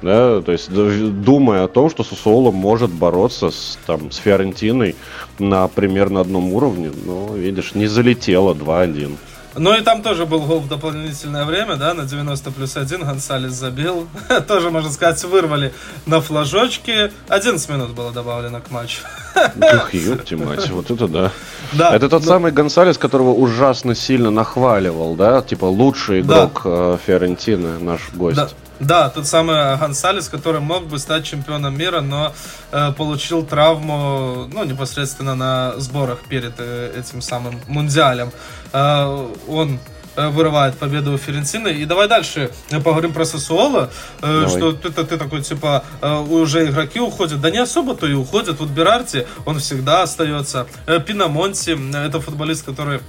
да, то есть думая о том, что Сосуоло может бороться с, там, с Фиорентиной на примерно одном уровне, но, видишь, не залетело 2-1. Ну и там тоже был гол в дополнительное время, да, на 90 плюс 1 Гонсалес забил. тоже, можно сказать, вырвали на флажочке. 11 минут было добавлено к матчу. Ух, ёпти мать, вот это да. да это тот но... самый Гонсалес, которого ужасно сильно нахваливал, да? Типа лучший игрок да. Э, Фиорентины, наш гость. Да. Да, тот самый Гонсалес, который мог бы стать чемпионом мира, но э, получил травму, ну, непосредственно на сборах перед э, этим самым мундиалем. Э, он э, вырывает победу у Ференцины. И давай дальше поговорим про Сосуола, э, что ты, ты, ты такой, типа, э, уже игроки уходят. Да не особо-то и уходят. Вот Берарти, он всегда остается. Пинамонти, это футболист, который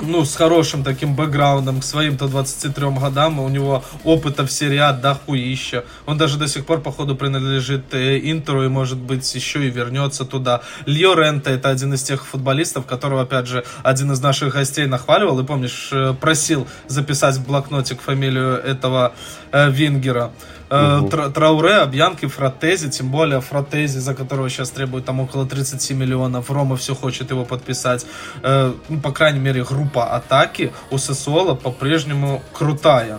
ну, с хорошим таким бэкграундом к своим-то 23 годам, у него опыта в серии А дохуища. Он даже до сих пор, походу, принадлежит э, Интеру и, может быть, еще и вернется туда. Льо Рента это один из тех футболистов, которого, опять же, один из наших гостей нахваливал и, помнишь, э, просил записать в блокнотик фамилию этого э, Вингера. Угу. Трауре, Обьянки, Фратези, тем более Фратези, за которого сейчас требуют там около 30 миллионов. Рома все хочет его подписать. Э, ну, по крайней мере, группа атаки у Сесуола по-прежнему крутая.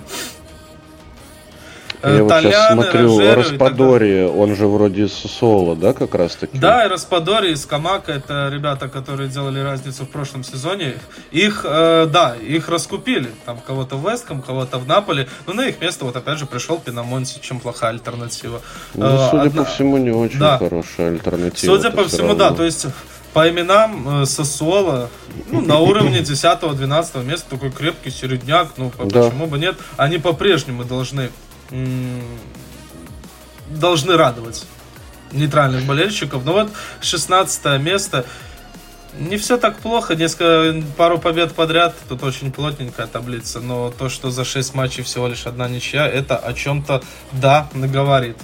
Я вот сейчас смотрю, Распадори, он же вроде Соло, да, как раз таки? Да, и Распадори, и Скамака, это ребята, которые делали разницу в прошлом сезоне. Их, э, да, их раскупили. Там кого-то в Вестком, кого-то в Наполе. Но на их место вот опять же пришел Пинамонси, чем плохая альтернатива. Ну, э, судя Одна... по всему, не очень да. хорошая альтернатива. Судя по всему, равно. да, то есть по именам э, Сосуола, ну, на уровне 10-12 места, такой крепкий середняк, ну, да. почему бы нет, они по-прежнему должны, должны радовать нейтральных болельщиков. Но вот 16 место, не все так плохо, несколько, пару побед подряд, тут очень плотненькая таблица, но то, что за 6 матчей всего лишь одна ничья, это о чем-то, да, говорит.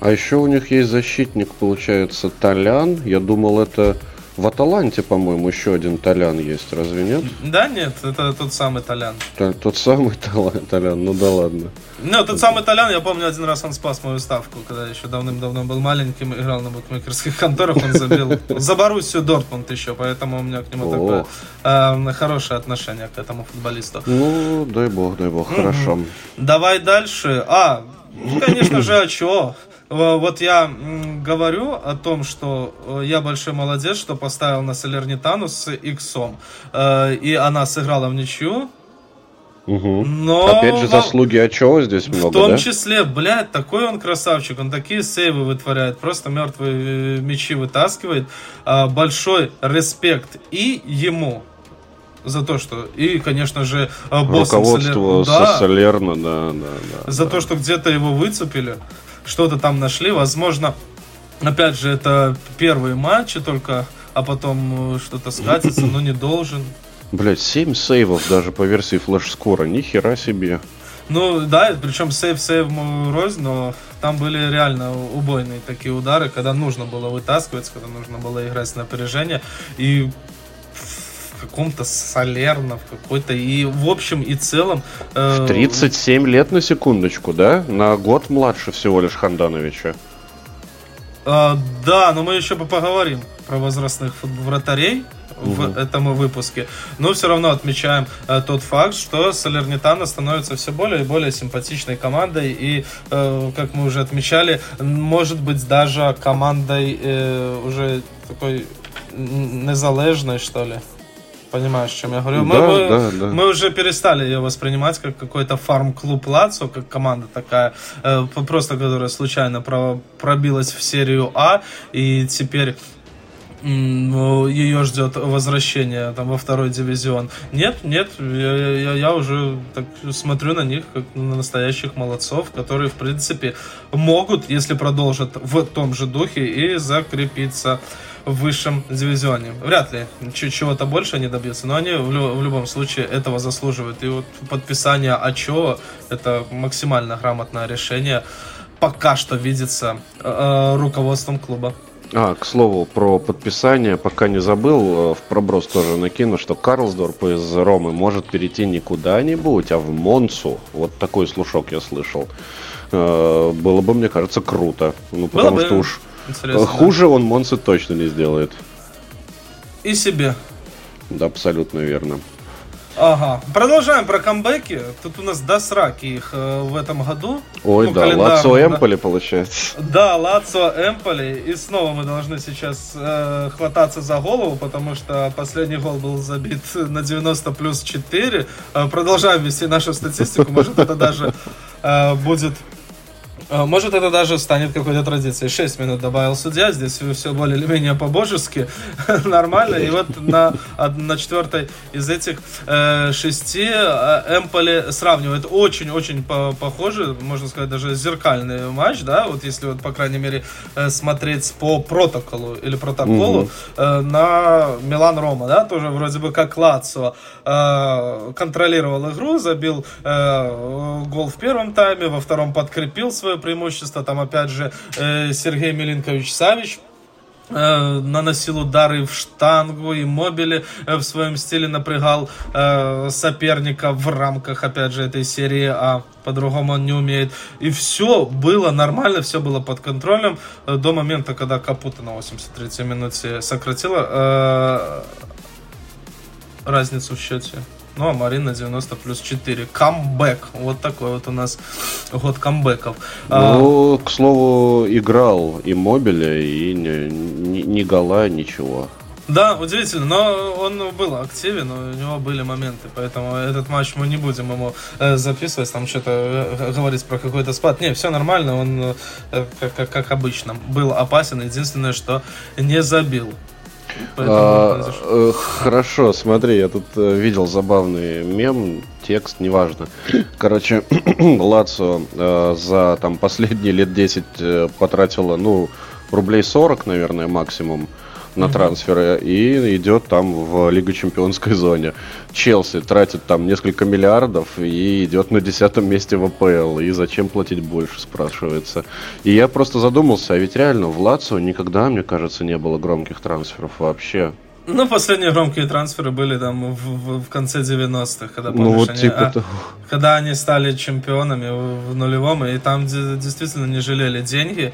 А еще у них есть защитник, получается, Толян. Я думал, это в Аталанте, по-моему, еще один Толян есть, разве нет? Да, нет, это тот самый Толян. Т- тот самый Толян, ну да ладно. Ну, тот самый Толян, я помню, один раз он спас мою ставку, когда еще давным-давно был маленьким, играл на букмекерских конторах, он забил за Боруссию Дортмунд еще, поэтому у меня к нему такое э, хорошее отношение к этому футболисту. Ну, дай бог, дай бог, хорошо. Давай дальше. А, конечно же, а чего? Э, вот я говорю о том, что э, я большой молодец, что поставил на Салернитану с Иксом. Э, и она сыграла в ничью. Угу. Но Опять же, заслуги Ачева здесь много, В том да? числе, блядь, такой он красавчик, он такие сейвы вытворяет, просто мертвые мячи вытаскивает. Большой респект и ему, за то, что... И, конечно же, боссом Руководство Солер... да, Солерна, да, да, да. За да. то, что где-то его выцепили что-то там нашли. Возможно, опять же, это первые матчи только, а потом э, что-то скатится, но не должен. Блять, 7 сейвов даже по версии флеш-скора, ни хера себе. Ну да, причем сейв-сейв рознь, но там были реально убойные такие удары, когда нужно было вытаскивать, когда нужно было играть с напряжения. И каком-то солерно, в какой-то и в общем и целом... Э... 37 лет на секундочку, да? На год младше всего лишь Хандановича. Э, да, но мы еще поговорим про возрастных вратарей в угу. этом выпуске. Но все равно отмечаем э, тот факт, что Салернитана становится все более и более симпатичной командой. И, э, как мы уже отмечали, может быть даже командой э, уже такой незалежной, что ли. Понимаешь, о чем я говорю? Да, мы, да, да. мы уже перестали ее воспринимать как какой-то фарм-клуб Лацо, как команда такая, э, просто которая случайно про, пробилась в серию А, и теперь ее ждет возвращение там, во второй дивизион. Нет, нет, я, я, я уже так смотрю на них как на настоящих молодцов, которые, в принципе, могут, если продолжат в том же духе, и закрепиться в высшем дивизионе. Вряд ли чего-то больше они добьются, но они в, лю- в любом случае этого заслуживают. И вот подписание Ачо это максимально грамотное решение. Пока что видится э, э, руководством клуба. А, к слову, про подписание, пока не забыл, э, в проброс тоже накину, что Карлсдорп из Ромы может перейти не куда-нибудь, а в Монсу. Вот такой слушок я слышал. Было бы, мне кажется, круто. Ну, потому Было что бы. уж Интересно, Хуже да? он Монсы точно не сделает. И себе. Да, абсолютно верно. Ага. Продолжаем про камбэки. Тут у нас до сраки их э, в этом году. Ой, ну, да, Лацо Эмполи да. получается. Да, Лацо Эмполи. И снова мы должны сейчас э, хвататься за голову, потому что последний гол был забит на 90 плюс 4. Э, продолжаем вести нашу статистику. Может, это даже э, будет может, это даже станет какой-то традицией. 6 минут добавил судья, здесь все более или менее по-божески, нормально. И вот на, на четвертой из этих э, шести э, Эмполи сравнивает очень-очень по похоже, можно сказать, даже зеркальный матч, да, вот если вот, по крайней мере, э, смотреть по протоколу или протоколу угу. э, на Милан-Рома, да, тоже вроде бы как Лацо э, контролировал игру, забил э, гол в первом тайме, во втором подкрепил свою преимущество. Там, опять же, э, Сергей Милинкович Савич э, наносил удары в штангу и мобили э, в своем стиле напрягал соперника в рамках, опять же, этой серии А. По-другому он не умеет. И все было нормально, все было под контролем до момента, когда Капута на 83-й минуте сократила разницу в счете. Ну, а Марина 90 плюс 4. Камбэк. Вот такой вот у нас год камбэков. А, ну, а... к слову, играл и Мобиля, и ни, ни, ни гола, ничего. Да, удивительно, но он был активен, у него были моменты, поэтому этот матч мы не будем ему э, записывать, там что-то э, говорить про какой-то спад. Не, все нормально, он, э, как, как обычно, был опасен, единственное, что не забил. А, э, хорошо, смотри, я тут э, видел забавный мем, текст, неважно. Короче, Лацо э, за там последние лет 10 э, потратила, ну, рублей 40, наверное, максимум на трансферы и идет там в Лигу Чемпионской зоне. Челси тратит там несколько миллиардов и идет на десятом месте в АПЛ. И зачем платить больше, спрашивается. И я просто задумался, а ведь реально в Лацио никогда, мне кажется, не было громких трансферов вообще. Ну, последние громкие трансферы были там в, в, в конце 90-х, когда, ну, помнишь, ну, вот они, типа а, когда они стали чемпионами в, в нулевом, и там действительно не жалели деньги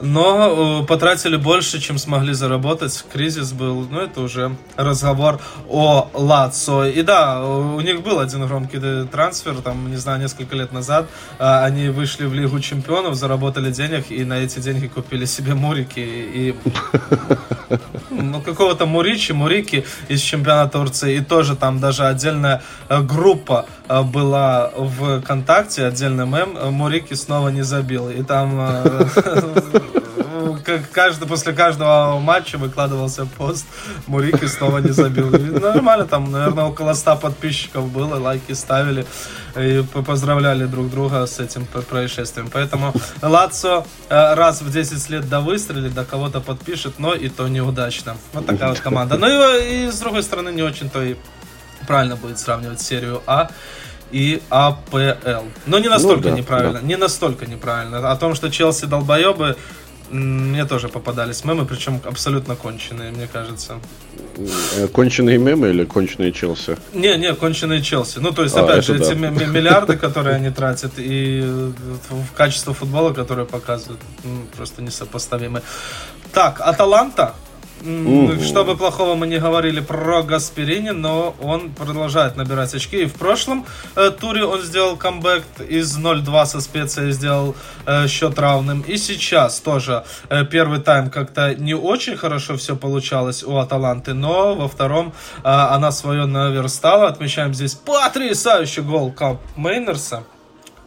но э, потратили больше, чем смогли заработать. Кризис был, ну это уже разговор о Лацо. И да, у них был один громкий трансфер, там, не знаю, несколько лет назад. Э, они вышли в Лигу Чемпионов, заработали денег и на эти деньги купили себе Мурики и ну, какого-то Муричи, Мурики из чемпионата Турции. И тоже там даже отдельная э, группа э, была в ВКонтакте, отдельный мем. Мурики снова не забил. И там э, каждый, после каждого матча выкладывался пост, Мурики снова не забил. И нормально, там, наверное, около 100 подписчиков было, лайки ставили и поздравляли друг друга с этим происшествием. Поэтому Лацо э, раз в 10 лет да выстрелит, да кого-то подпишет, но и то неудачно. Вот такая вот команда. Ну и, и с другой стороны, не очень-то и правильно будет сравнивать серию А и АПЛ. Но не настолько ну, да, неправильно. Да. Не настолько неправильно. О том, что Челси долбоебы, мне тоже попадались мемы, причем абсолютно конченые, мне кажется. Э, конченые мемы или конченые Челси? Не, не, конченые Челси. Ну, то есть, а, опять же, да. эти миллиарды, которые они тратят, и в качество футбола, которое показывают, ну, просто несопоставимы. Так, Аталанта Угу. Что бы плохого мы не говорили про Гасперини, но он продолжает набирать очки. И в прошлом э, туре он сделал камбэк из 0-2 со специей, сделал э, счет равным. И сейчас тоже э, первый тайм как-то не очень хорошо все получалось у Аталанты, но во втором э, она свое наверстала. Отмечаем здесь потрясающий гол Кап Мейнерса.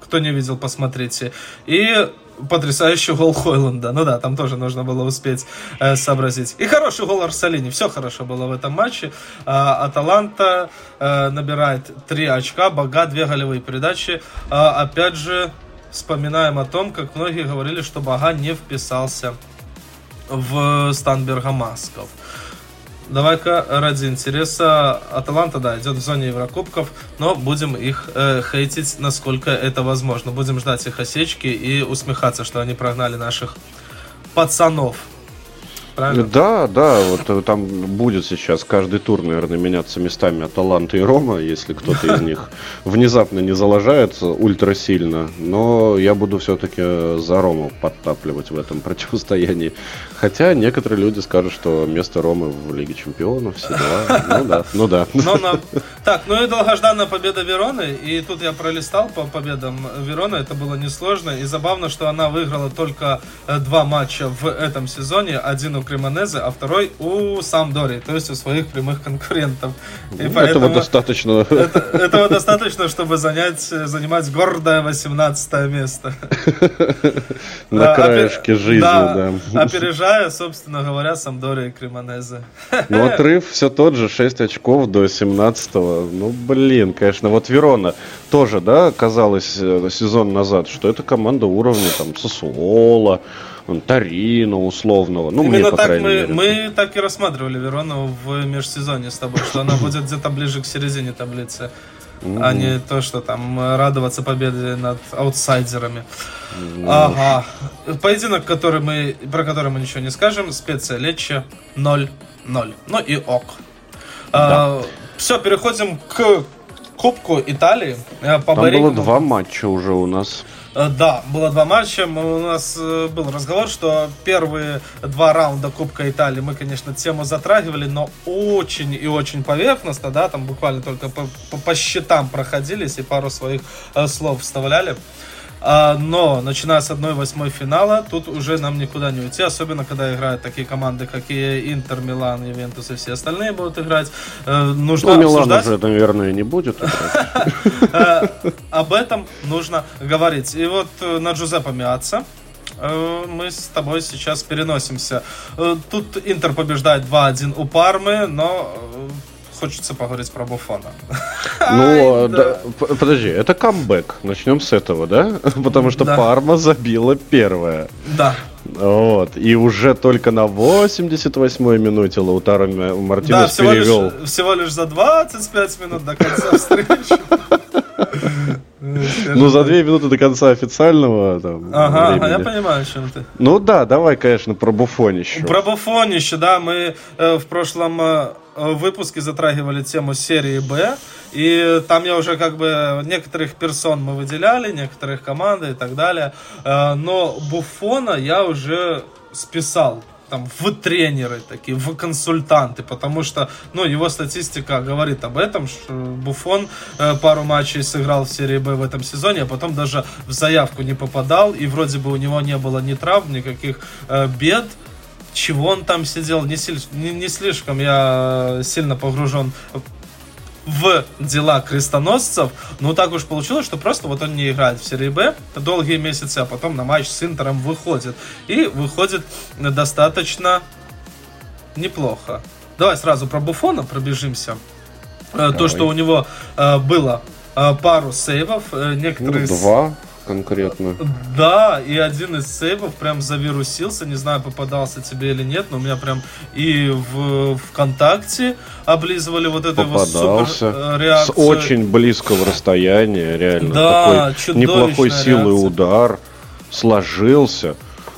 Кто не видел, посмотрите. И потрясающий гол Хойланда. Ну да, там тоже нужно было успеть э, сообразить. И хороший гол Арсалини. Все хорошо было в этом матче. А, Аталанта э, набирает 3 очка, Бага 2 голевые передачи. А, опять же, вспоминаем о том, как многие говорили, что Бага не вписался в Станберга Масков. Давай-ка ради интереса. Аталанта, да, идет в зоне Еврокубков, но будем их э, хейтить, насколько это возможно. Будем ждать их осечки и усмехаться, что они прогнали наших пацанов правильно? Да, да, вот э, там будет сейчас каждый тур, наверное, меняться местами Аталанта и Рома, если кто-то из них внезапно не залажается ультра сильно. Но я буду все-таки за Рому подтапливать в этом противостоянии. Хотя некоторые люди скажут, что место Ромы в Лиге Чемпионов, все дела. Ну да, ну да. Но, но, так, ну и долгожданная победа Вероны. И тут я пролистал по победам Вероны. Это было несложно. И забавно, что она выиграла только э, два матча в этом сезоне. Один у Кремонезе, а второй у Самдори, то есть у своих прямых конкурентов. И этого поэтому достаточно. Это, этого достаточно, чтобы занять, занимать гордое 18 место. На краешке жизни, да. Опережая, собственно говоря, Самдори и Кремонезе. Ну, отрыв все тот же, 6 очков до 17-го. Ну, блин, конечно, вот Верона тоже, да, казалось э, сезон назад, что это команда уровня там Сосуола, Тарина условного. Ну, Именно мне, по так мы, мере. мы так и рассматривали Верону в межсезонье с тобой, что она будет где-то ближе к середине таблицы. Mm-hmm. а не то, что там радоваться победе над аутсайдерами. Mm-hmm. Ага. Поединок, который мы, про который мы ничего не скажем, специя Лечи 0-0. Ну и ок. Да. А, все, переходим к, к Кубку Италии э, по Там было два матча уже у нас. Э, да, было два матча. У нас э, был разговор, что первые два раунда Кубка Италии мы, конечно, тему затрагивали, но очень и очень поверхностно, да, там буквально только по, по, по счетам проходились и пару своих э, слов вставляли. А, но, начиная с 1-8 финала, тут уже нам никуда не уйти, особенно когда играют такие команды, как и Интер, Милан, Ювентус и все остальные будут играть. Э, нужно ну, Милан уже, наверное, не будет. Э, об этом нужно говорить. И вот э, на Джузеппе Миаца мы с тобой сейчас переносимся. Тут Интер побеждает 2-1 у Пармы, но хочется поговорить про Буфона. Ну, да. подожди, это камбэк. Начнем с этого, да? Потому что Парма забила первая. Да. Вот. И уже только на 88-й минуте Лаутаро Мартинес да, перевел. Лишь, всего лишь за 25 минут до конца встречи. Ну, за две минуты до конца официального там, Ага, времени. я понимаю, о чем ты. Ну да, давай, конечно, про Буфонище. Про Буфонище, да, мы э, в прошлом э, выпуске затрагивали тему серии Б, и там я уже как бы некоторых персон мы выделяли, некоторых команды и так далее, э, но Буфона я уже списал там, в тренеры такие, в консультанты, потому что, ну, его статистика говорит об этом, что Буфон э, пару матчей сыграл в серии Б в этом сезоне, а потом даже в заявку не попадал, и вроде бы у него не было ни травм, никаких э, бед, чего он там сидел, не, не, не слишком я сильно погружен в дела крестоносцев, но так уж получилось, что просто вот он не играет в серии Б долгие месяцы, а потом на матч с Интером выходит. И выходит достаточно неплохо. Давай сразу про Буфона пробежимся. Э, Давай. То, что у него э, было э, пару сейвов, некоторые... Ну, два конкретно. Да, и один из сейвов прям завирусился, не знаю, попадался тебе или нет, но у меня прям и в ВКонтакте облизывали вот эту Попадался. вот реакцию. С очень близкого расстояния, реально. Да, Такой неплохой силы реакция. удар, сложился,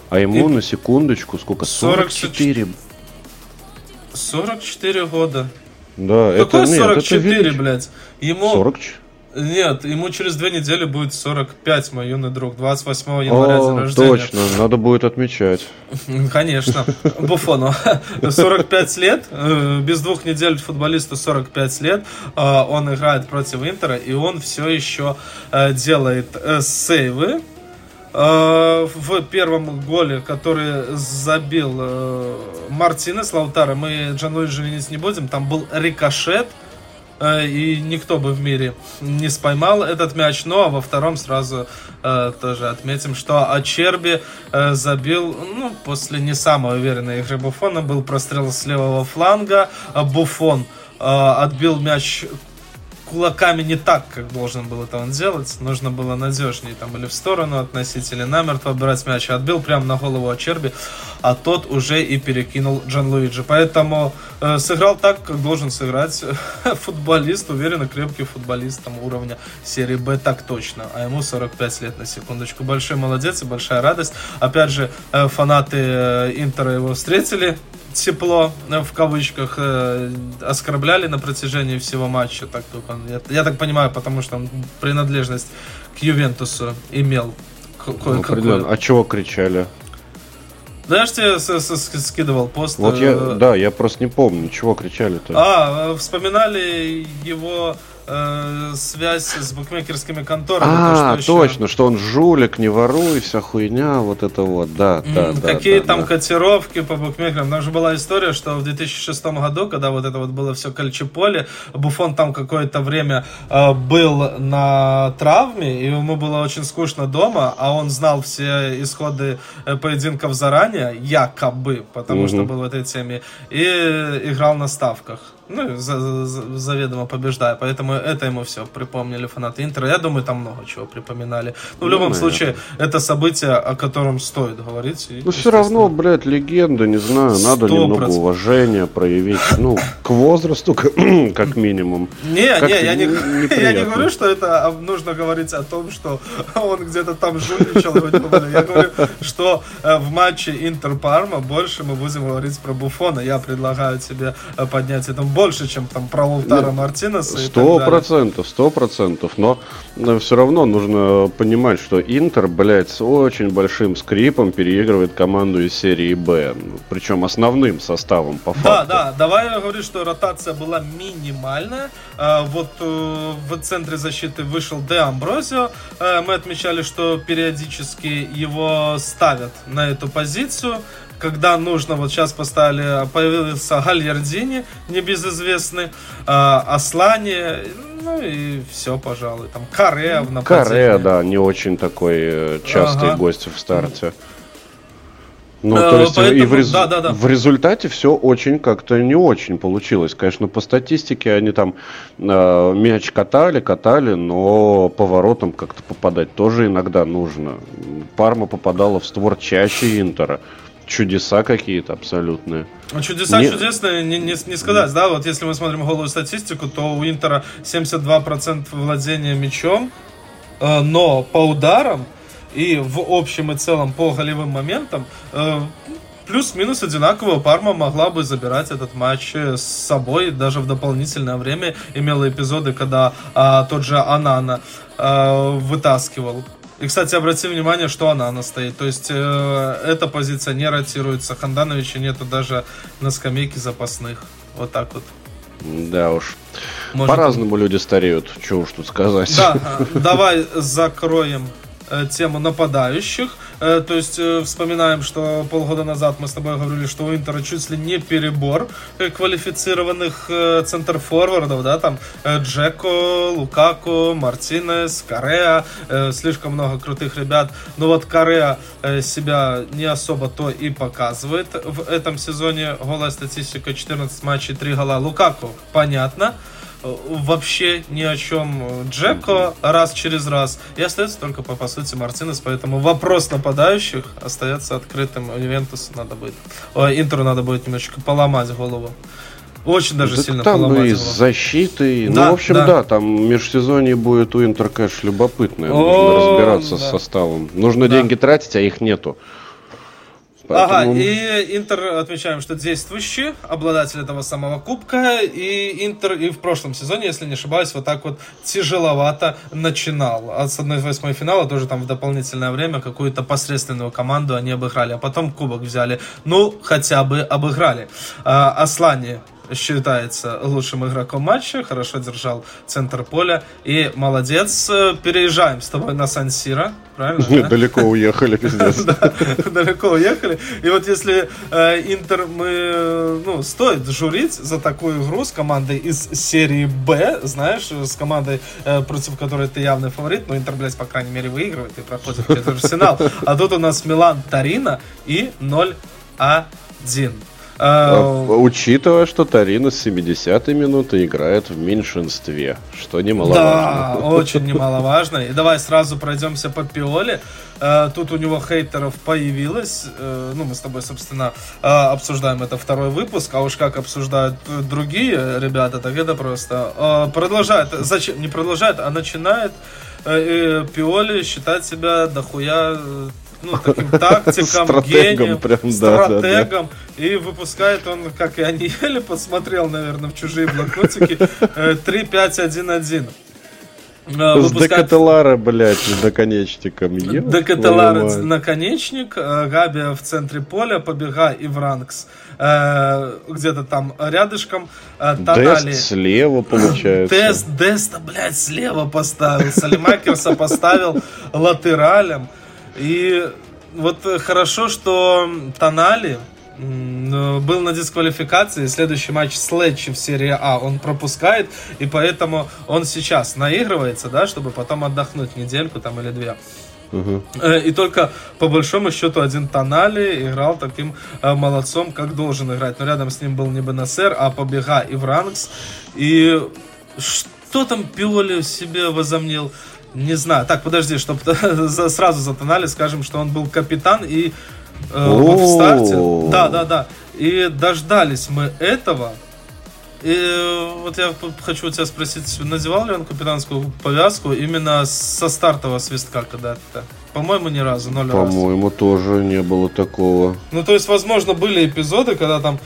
а ему и на секундочку сколько? 44. 44 года. Да, Какой это, нет, 44, это блядь? Ему... 44? Нет, ему через две недели будет 45, мой юный друг. 28 января О, день рождения. Точно, надо будет отмечать. Конечно. Буфону. 45 лет, э, без двух недель футболисту 45 лет. Э, он играет против Интера, и он все еще э, делает сейвы. В первом голе, который забил Мартинес Лаутара, мы Джан женить не будем, там был рикошет, и никто бы в мире не споймал этот мяч. Ну а во втором сразу э, тоже отметим, что Ачерби э, забил, ну, после не самой уверенной игры Буфона, был прострел с левого фланга. Буфон э, отбил мяч кулаками не так, как должен был это он делать. Нужно было надежнее там или в сторону относить, или намертво брать мяч. Отбил прямо на голову Ачерби, а тот уже и перекинул Джан Луиджи. Поэтому э, сыграл так, как должен сыграть футболист, уверенно крепкий футболист там, уровня серии Б, так точно. А ему 45 лет на секундочку. Большой молодец и большая радость. Опять же, э, фанаты э, Интера его встретили тепло, э, в кавычках, э, оскорбляли на протяжении всего матча. Так, я, я так понимаю, потому что он принадлежность к Ювентусу имел ну, А чего кричали? Да, я же тебе скидывал пост. Вот я, э, да, я просто не помню, чего кричали-то. А, вспоминали его э, связь с букмекерскими конторами. А, то, что точно, еще... что он жулик, не воруй, вся хуйня, вот это вот, да, да, да. Какие да, там да. котировки по букмекерам. Там же была история, что в 2006 году, когда вот это вот было все кольчеполе, Буфон там какое-то время э, был на травме, и ему было очень скучно дома, а он знал все исходы э, поединков заранее, якобы, потому угу. что был в этой теме, и играл на ставках ну, за, за, заведомо побеждая. Поэтому это ему все припомнили фанаты Интера. Я думаю, там много чего припоминали. Ну, в любом ну, случае, это событие, о котором стоит говорить. И, ну, все равно, блядь, легенда, не знаю, надо 100%. немного уважения проявить. Ну, к возрасту, как минимум. Не, как не, я не, я не говорю, что это нужно говорить о том, что он где-то там жульничал. Я говорю, что э, в матче Интер-Парма больше мы будем говорить про Буфона. Я предлагаю тебе э, поднять это больше, чем там про Лаутара Мартинеса. Сто процентов, сто процентов. Но, но все равно нужно понимать, что Интер, блядь, с очень большим скрипом переигрывает команду из серии Б. Причем основным составом, по факту. Да, да, давай я говорю, что ротация была минимальная. А, вот э, в центре защиты вышел Де Амброзио. Э, мы отмечали, что периодически его ставят на эту позицию когда нужно, вот сейчас поставили, появился Гальярдини, небезызвестный, э, Аслани, ну и все, пожалуй. Там Каре в нападении. Каре, да, не очень такой э, частый ага. гость в старте. Ну, то есть Поэтому, и в, рез... да, да, да. в результате все очень как-то не очень получилось. Конечно, по статистике они там э, мяч катали, катали, но поворотом как-то попадать тоже иногда нужно. Парма попадала в створ чаще Интера чудеса какие-то абсолютные. Ну, чудеса не... чудесные, не, не, не сказать, да, вот если мы смотрим голую статистику, то у Интера 72% владения мячом, э, но по ударам и в общем и целом по голевым моментам э, плюс-минус одинаково Парма могла бы забирать этот матч с собой даже в дополнительное время. Имела эпизоды, когда а, тот же Анана а, вытаскивал и, кстати, обрати внимание, что она, она стоит. То есть э, эта позиция не ротируется. Хандановича нету даже на скамейке запасных. Вот так вот. Да уж. Может... По-разному люди стареют, что уж тут сказать. Да, давай закроем Э, тему нападающих. Э, то есть э, вспоминаем, что полгода назад мы с тобой говорили, что у Интера чуть ли не перебор квалифицированных центр-форвардов, да, там Джеко, Лукаку, Мартинес, Кореа, слишком много крутых ребят. Но вот Кореа себя не особо то и показывает в этом сезоне. Голая статистика 14 матчей, 3 гола. Лукаку, понятно вообще ни о чем Джеко раз через раз. И остается только, по, по сути, Мартинес. Поэтому вопрос нападающих остается открытым. Ювентусу надо будет... О, Интеру надо будет немножечко поломать голову. Очень даже так сильно там поломать. и с защитой. Ну, да, ну, в общем, да. да, там межсезонье будет у Интер, конечно, любопытное. О, Нужно разбираться да. с составом. Нужно да. деньги тратить, а их нету. Поэтому... Ага, и Интер, отмечаем, что действующий обладатель этого самого кубка, и Интер и в прошлом сезоне, если не ошибаюсь, вот так вот тяжеловато начинал. А с 1-8 финала тоже там в дополнительное время какую-то посредственную команду они обыграли, а потом кубок взяли. Ну, хотя бы обыграли. А, Аслани считается лучшим игроком матча, хорошо держал центр поля. И молодец, переезжаем с тобой на Сан-Сиро, правильно? Далеко уехали, пиздец. Далеко уехали. И вот если э, Интер мы, ну, стоит журить за такую игру с командой из серии Б, знаешь, с командой, э, против которой ты явный фаворит, но Интер, блядь, по крайней мере, выигрывает и проходит через финал. А тут у нас Милан Тарина и 0-1. А, учитывая, что Тарина с 70-й минуты играет в меньшинстве, что немаловажно. Да, очень немаловажно. И давай сразу пройдемся по Пиоле. А, тут у него хейтеров появилось. Э, ну, мы с тобой, собственно, а, обсуждаем это второй выпуск, а уж как обсуждают другие ребята, так это просто продолжает, зачем, не продолжает, а начинает э, Пиоли считать себя дохуя ну, таким тактиком, стратегом, гением, прям, стратегом. Да, да, И выпускает он, как и Аниеле подсмотрел, наверное, в чужие блокнотики, 3-5-1-1. Э, э, с Декателара, блядь, с наконечником. Декателара наконечник, э, Габи в центре поля, побега и Вранкс где-то там рядышком. Тонали. Дест слева, получается. Дест, Деста, блядь, слева поставил. Салимакерса поставил латералем. И вот хорошо, что Тонали был на дисквалификации. Следующий матч с Летчи в серии А он пропускает, и поэтому он сейчас наигрывается, да, чтобы потом отдохнуть недельку там или две. Угу. И только по большому счету один Тонали играл таким э, молодцом, как должен играть. Но рядом с ним был не Бенасер, а Побега и Вранкс. И что там Пиоли себе возомнил? Не знаю. Так, подожди, чтобы сразу затонали, скажем, что он был капитан и э, в старте. Да, да, да. И дождались мы этого. И э, вот я хочу у тебя спросить, надевал ли он капитанскую повязку именно со стартового свистка когда-то? По-моему, ни разу, ноль. По-моему, тоже не было такого. Ну, то есть, возможно, были эпизоды, когда там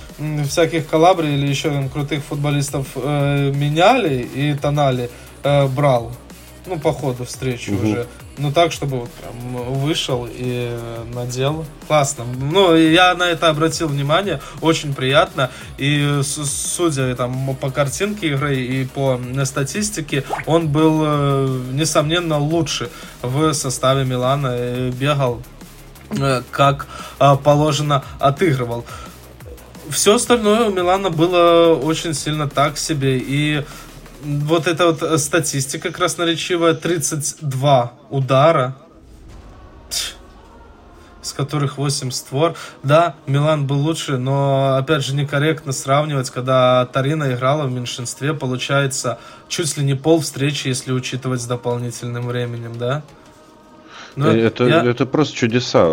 всяких Калабри или еще там, крутых футболистов э, меняли и Тонали э, брал. Ну, по ходу встречи угу. уже. Ну, так, чтобы вот прям вышел и надел. Классно. Ну, я на это обратил внимание. Очень приятно. И судя там по картинке игры и по статистике, он был, э, несомненно, лучше в составе Милана. И бегал э, как э, положено отыгрывал. Все остальное у Милана было очень сильно так себе. И вот эта вот э, статистика красноречивая, 32 удара, с которых 8 створ. Да, Милан был лучше, но, опять же, некорректно сравнивать, когда Тарина играла в меньшинстве, получается, чуть ли не пол встречи, если учитывать с дополнительным временем, да? Ну, это, я... это просто чудеса.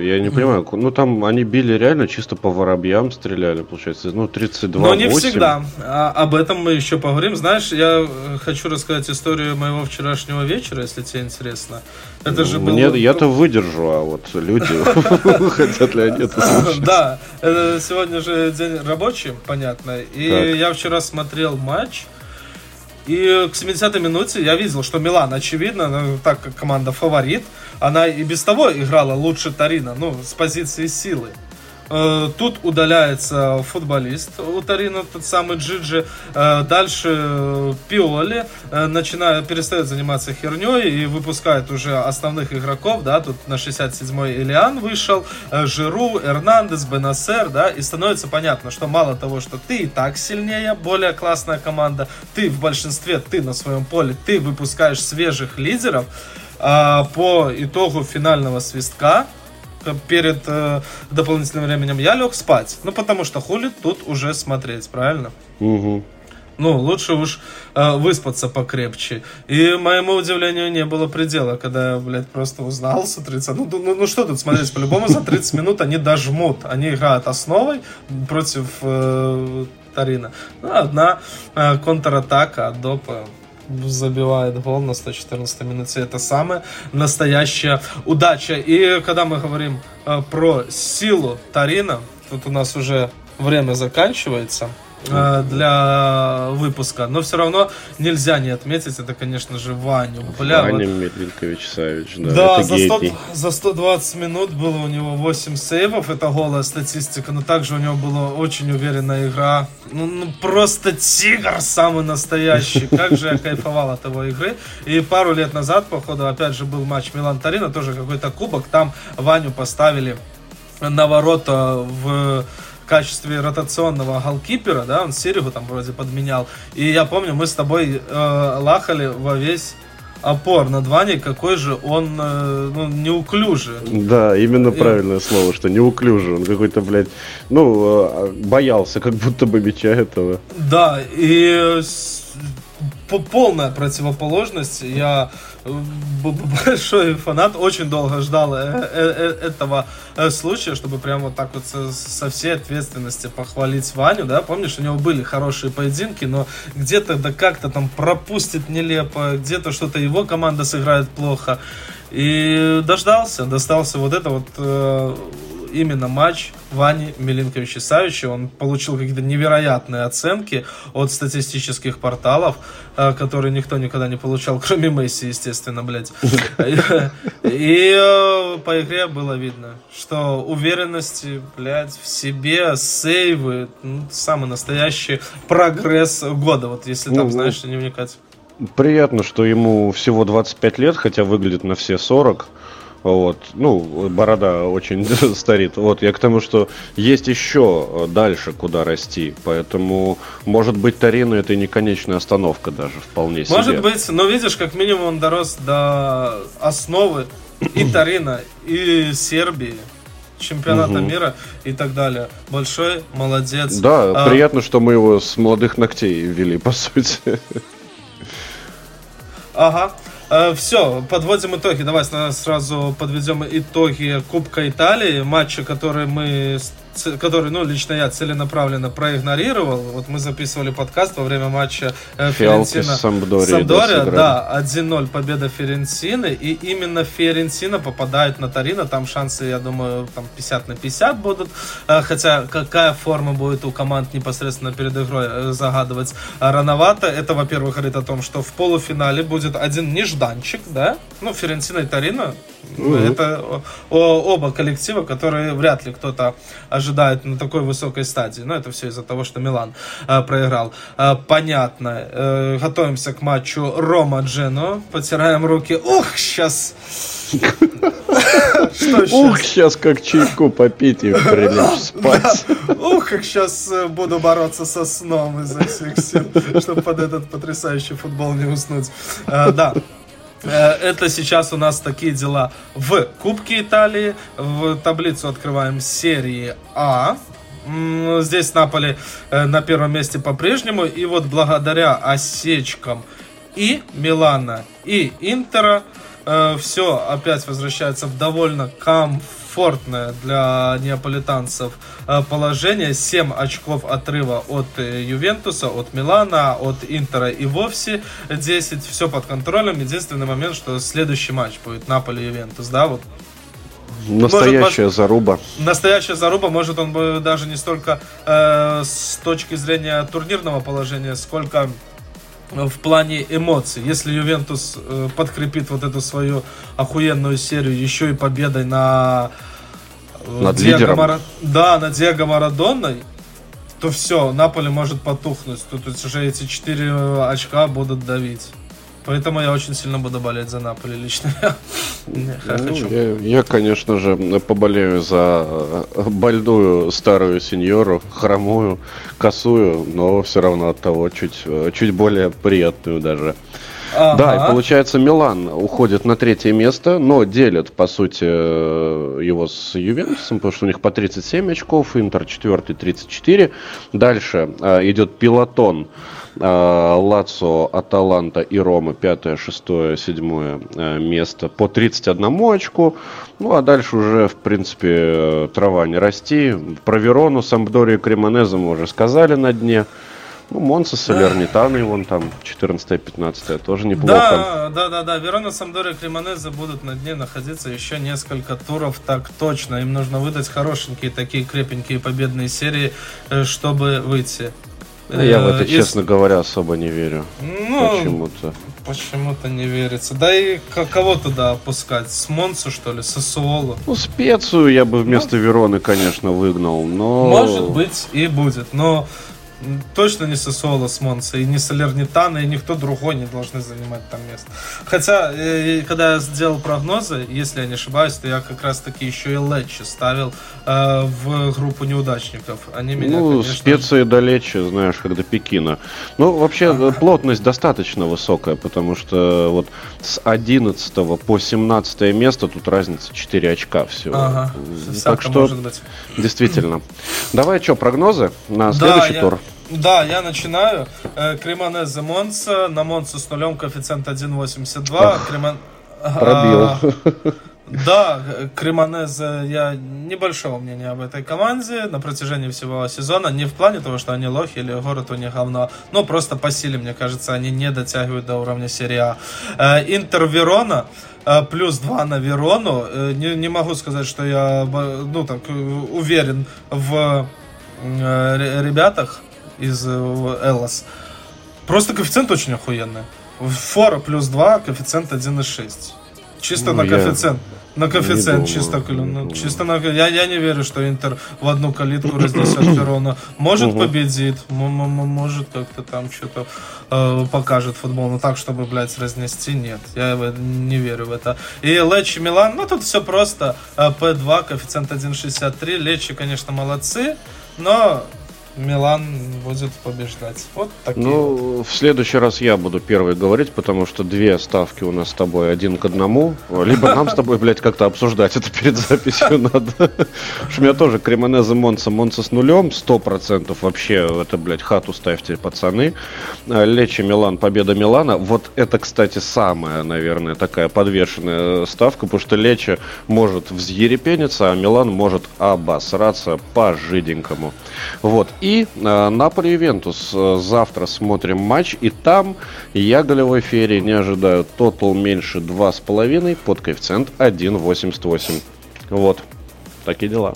Я не понимаю. Ну, там они били реально чисто по воробьям стреляли, получается. Ну, 32 Но не всегда. А, об этом мы еще поговорим. Знаешь, я э, хочу рассказать историю моего вчерашнего вечера, если тебе интересно. Это же Мне, было... Я-то выдержу, а вот люди хотят ли они это слушать? Да, сегодня же день рабочий, понятно. И я вчера смотрел матч. И к 70-й минуте я видел, что Милан, очевидно, ну, так как команда фаворит, она и без того играла лучше Тарина, ну, с позиции силы. Э, тут удаляется футболист у Тарина, тот самый Джиджи. Э, дальше Пиоли э, начинает, перестает заниматься херней и выпускает уже основных игроков. Да, тут на 67-й Элиан вышел, Жиру, Эрнандес, Бенасер, да, и становится понятно, что мало того, что ты и так сильнее, более классная команда, ты в большинстве, ты на своем поле, ты выпускаешь свежих лидеров, по итогу финального свистка перед э, дополнительным временем я лег спать. Ну, потому что хули тут уже смотреть, правильно? Угу. Ну, лучше уж э, выспаться покрепче. И моему удивлению не было предела, когда я, блядь, просто узнал с 30. Ну, ну, ну что тут смотреть, по-любому за 30 минут они дожмут. Они играют основой против э, Тарина. Ну, одна э, контратака от Допа забивает гол на 114 минуте. Это самая настоящая удача. И когда мы говорим э, про силу Тарина, тут у нас уже время заканчивается. Э, для выпуска. Но все равно нельзя не отметить, это, конечно же, Ваню. Бля, Ваня вот... Медвинкович Савич, да. Да, за, 100, за 120 минут было у него 8 сейвов, это голая статистика, но также у него была очень уверенная игра. Ну, ну просто тигр самый настоящий. Как же я кайфовал от его игры. И пару лет назад, походу, опять же, был матч Милан-Тарина, тоже какой-то кубок. Там Ваню поставили на ворота в качестве ротационного голкипера, да, он Серегу там вроде подменял. И я помню, мы с тобой э, лахали во весь опор над Ваней, какой же он э, ну, неуклюжий. Да, именно и... правильное слово, что неуклюжий. Он какой-то, блядь, ну, э, боялся как будто бы мяча этого. Да, и полная противоположность. Я большой фанат, очень долго ждал э, э, э, этого случая, чтобы прямо вот так вот со всей ответственности похвалить Ваню, да, помнишь, у него были хорошие поединки, но где-то да как-то там пропустит нелепо, где-то что-то его команда сыграет плохо, и дождался, достался вот это вот именно матч Вани Милинковича Савича. Он получил какие-то невероятные оценки от статистических порталов, э, которые никто никогда не получал, кроме Месси, естественно, блядь. И э, по игре было видно, что уверенности, блядь, в себе, сейвы, ну, самый настоящий прогресс года, вот если там, ну, знаешь, не вникать. Приятно, что ему всего 25 лет, хотя выглядит на все 40. Вот. Ну, борода очень старит. Вот, я к тому, что есть еще дальше, куда расти. Поэтому, может быть, Тарину это не конечная остановка даже, вполне себе. Может быть, но видишь, как минимум он дорос до основы и Тарина, и Сербии чемпионата угу. мира и так далее. Большой молодец. Да, а... приятно, что мы его с молодых ногтей ввели, по сути. Ага. Э, Все, подводим итоги. Давай сразу подведем итоги Кубка Италии, матча, который мы который, ну, лично я целенаправленно проигнорировал. Вот мы записывали подкаст во время матча э, Фиорентина. Самдория, Самдория, да, 1-0 победа Ференцины. И именно Ференцина попадает на Торино. Там шансы, я думаю, там 50 на 50 будут. Э, хотя какая форма будет у команд непосредственно перед игрой э, загадывать рановато. Это, во-первых, говорит о том, что в полуфинале будет один нежданчик, да? Ну, Ференцина и Торино. Mm-hmm. Это оба коллектива, которые вряд ли кто-то ожидает на такой высокой стадии. Но это все из-за того, что Милан э, проиграл. Э, понятно. Э, готовимся к матчу Рома-Джено. Потираем руки. Ух, сейчас... Ух, сейчас как чайку попить и прилечь спать. Ух, как сейчас э, буду бороться со сном изо всех сил, чтобы под этот потрясающий футбол не уснуть. Э, да, это сейчас у нас такие дела в Кубке Италии. В таблицу открываем серии А. Здесь Наполи э, на первом месте по-прежнему. И вот благодаря осечкам и Милана, и Интера э, все опять возвращается в довольно комфортно комфортное для неаполитанцев э, положение. 7 очков отрыва от э, Ювентуса, от Милана, от Интера и вовсе 10. Все под контролем. Единственный момент, что следующий матч будет Наполи-Ювентус. Да, вот Настоящая может, заруба. Настоящая заруба, может он бы даже не столько э, с точки зрения турнирного положения, сколько в плане эмоций. Если Ювентус э, подкрепит вот эту свою охуенную серию еще и победой на э, над Диего лидером. Мара... Да, на Диего Марадоной, то все, Наполе может потухнуть. Тут уже эти четыре очка будут давить. Поэтому я очень сильно буду болеть за Наполи лично. я, ну, я, я, конечно же, поболею за э, больную старую сеньору, хромую, косую, но все равно от того чуть, э, чуть более приятную даже. Ага. Да, и получается Милан уходит на третье место, но делит, по сути, э, его с Ювентусом, потому что у них по 37 очков, Интер четвертый 34. Дальше идет пилотон а, Лацо, Аталанта и Рома пятое, шестое, седьмое э, место по 31 очку. Ну, а дальше уже, в принципе, э, трава не расти. Про Верону, Самбдорию и Кремонеза мы уже сказали на дне. Ну, Монса, Солернитаны, вон там 14-15 тоже неплохо. Да, да, да, да. Верона, Самдория и Кремонеза будут на дне находиться еще несколько туров, так точно. Им нужно выдать хорошенькие такие крепенькие победные серии, э, чтобы выйти. Я в это, честно говоря, особо не верю. Ну, почему-то. Почему-то не верится. Да и кого туда опускать? С Монсу, что ли? С Сосуоло? Ну, специю я бы вместо ну, Вероны, конечно, выгнал, но... Может быть и будет, но точно не Сосоло с Монса, и не Солернитана, и никто другой не должны занимать там место. Хотя, э, когда я сделал прогнозы, если я не ошибаюсь, то я как раз таки еще и Лечи ставил э, в группу неудачников. Они меня, ну, конечно... специи до Лечи, знаешь, когда Пекина. Ну, вообще, ага. плотность достаточно высокая, потому что вот с 11 по 17 место тут разница 4 очка всего. Ага. Так что, может быть. действительно. Давай что, прогнозы на следующий да, тур? Я... Да, я начинаю. Э, Кремонезе Монца. На Монцу с нулем коэффициент 1.82. Кремон... Пробил. А, да, Кремонезе, я небольшого мнения об этой команде на протяжении всего сезона. Не в плане того, что они лохи или город у них говно, но просто по силе, мне кажется, они не дотягивают до уровня серии А. Э, Интер Верона э, плюс 2 на Верону. Не, не могу сказать, что я ну, так, уверен в ребятах из э, Эллас. Просто коэффициент очень охуенный. Фора плюс 2, коэффициент 1,6. Чисто ну, на коэффициент. На коэффициент чисто, ну, чисто на я, я не верю, что Интер в одну калитку разнесет Верона. Может победит, может как-то там что-то э, покажет футбол, но так, чтобы, блядь, разнести, нет. Я не верю в это. И Лечи Милан, ну тут все просто. П2, коэффициент 1,63. Лечи, конечно, молодцы, но Милан будет побеждать. Вот такие. Ну, вот. в следующий раз я буду первый говорить, потому что две ставки у нас с тобой один к одному. Либо нам с тобой, блядь, как-то обсуждать это перед записью надо. У меня тоже Кремонезе Монца, Монца с нулем, сто процентов вообще, это, блядь, хату ставьте, пацаны. А, Лечи Милан, победа Милана. Вот это, кстати, самая, наверное, такая подвешенная ставка, потому что Лечи может взъерепениться, а Милан может обосраться по-жиденькому. Вот. И э, Наполе Ювентус. Э, завтра смотрим матч. И там я голевой ферии не ожидаю. Тотал меньше 2,5 под коэффициент 1,88. Вот. Такие дела.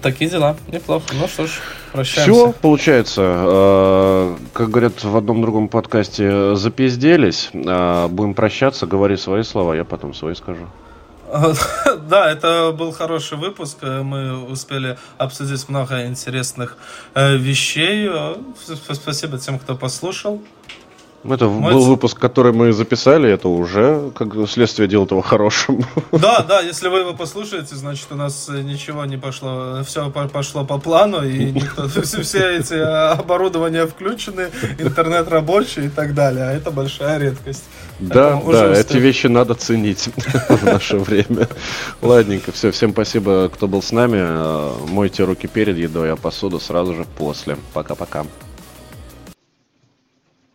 Такие дела. Неплохо. Ну что ж, прощаемся. Все, получается, э, как говорят в одном другом подкасте, запизделись. Э, будем прощаться, говори свои слова, я потом свои скажу. Да, это был хороший выпуск. Мы успели обсудить много интересных э, вещей. Спасибо тем, кто послушал. Это Мой... был выпуск, который мы записали, это уже как следствие дела того хорошим. Да, да, если вы его послушаете, значит у нас ничего не пошло, все пошло по плану, и никто, все эти оборудования включены, интернет рабочий и так далее, а это большая редкость. Да, да, эти вещи надо ценить в наше время. Ладненько, все, всем спасибо, кто был с нами. Мойте руки перед едой, а посуду сразу же после. Пока-пока.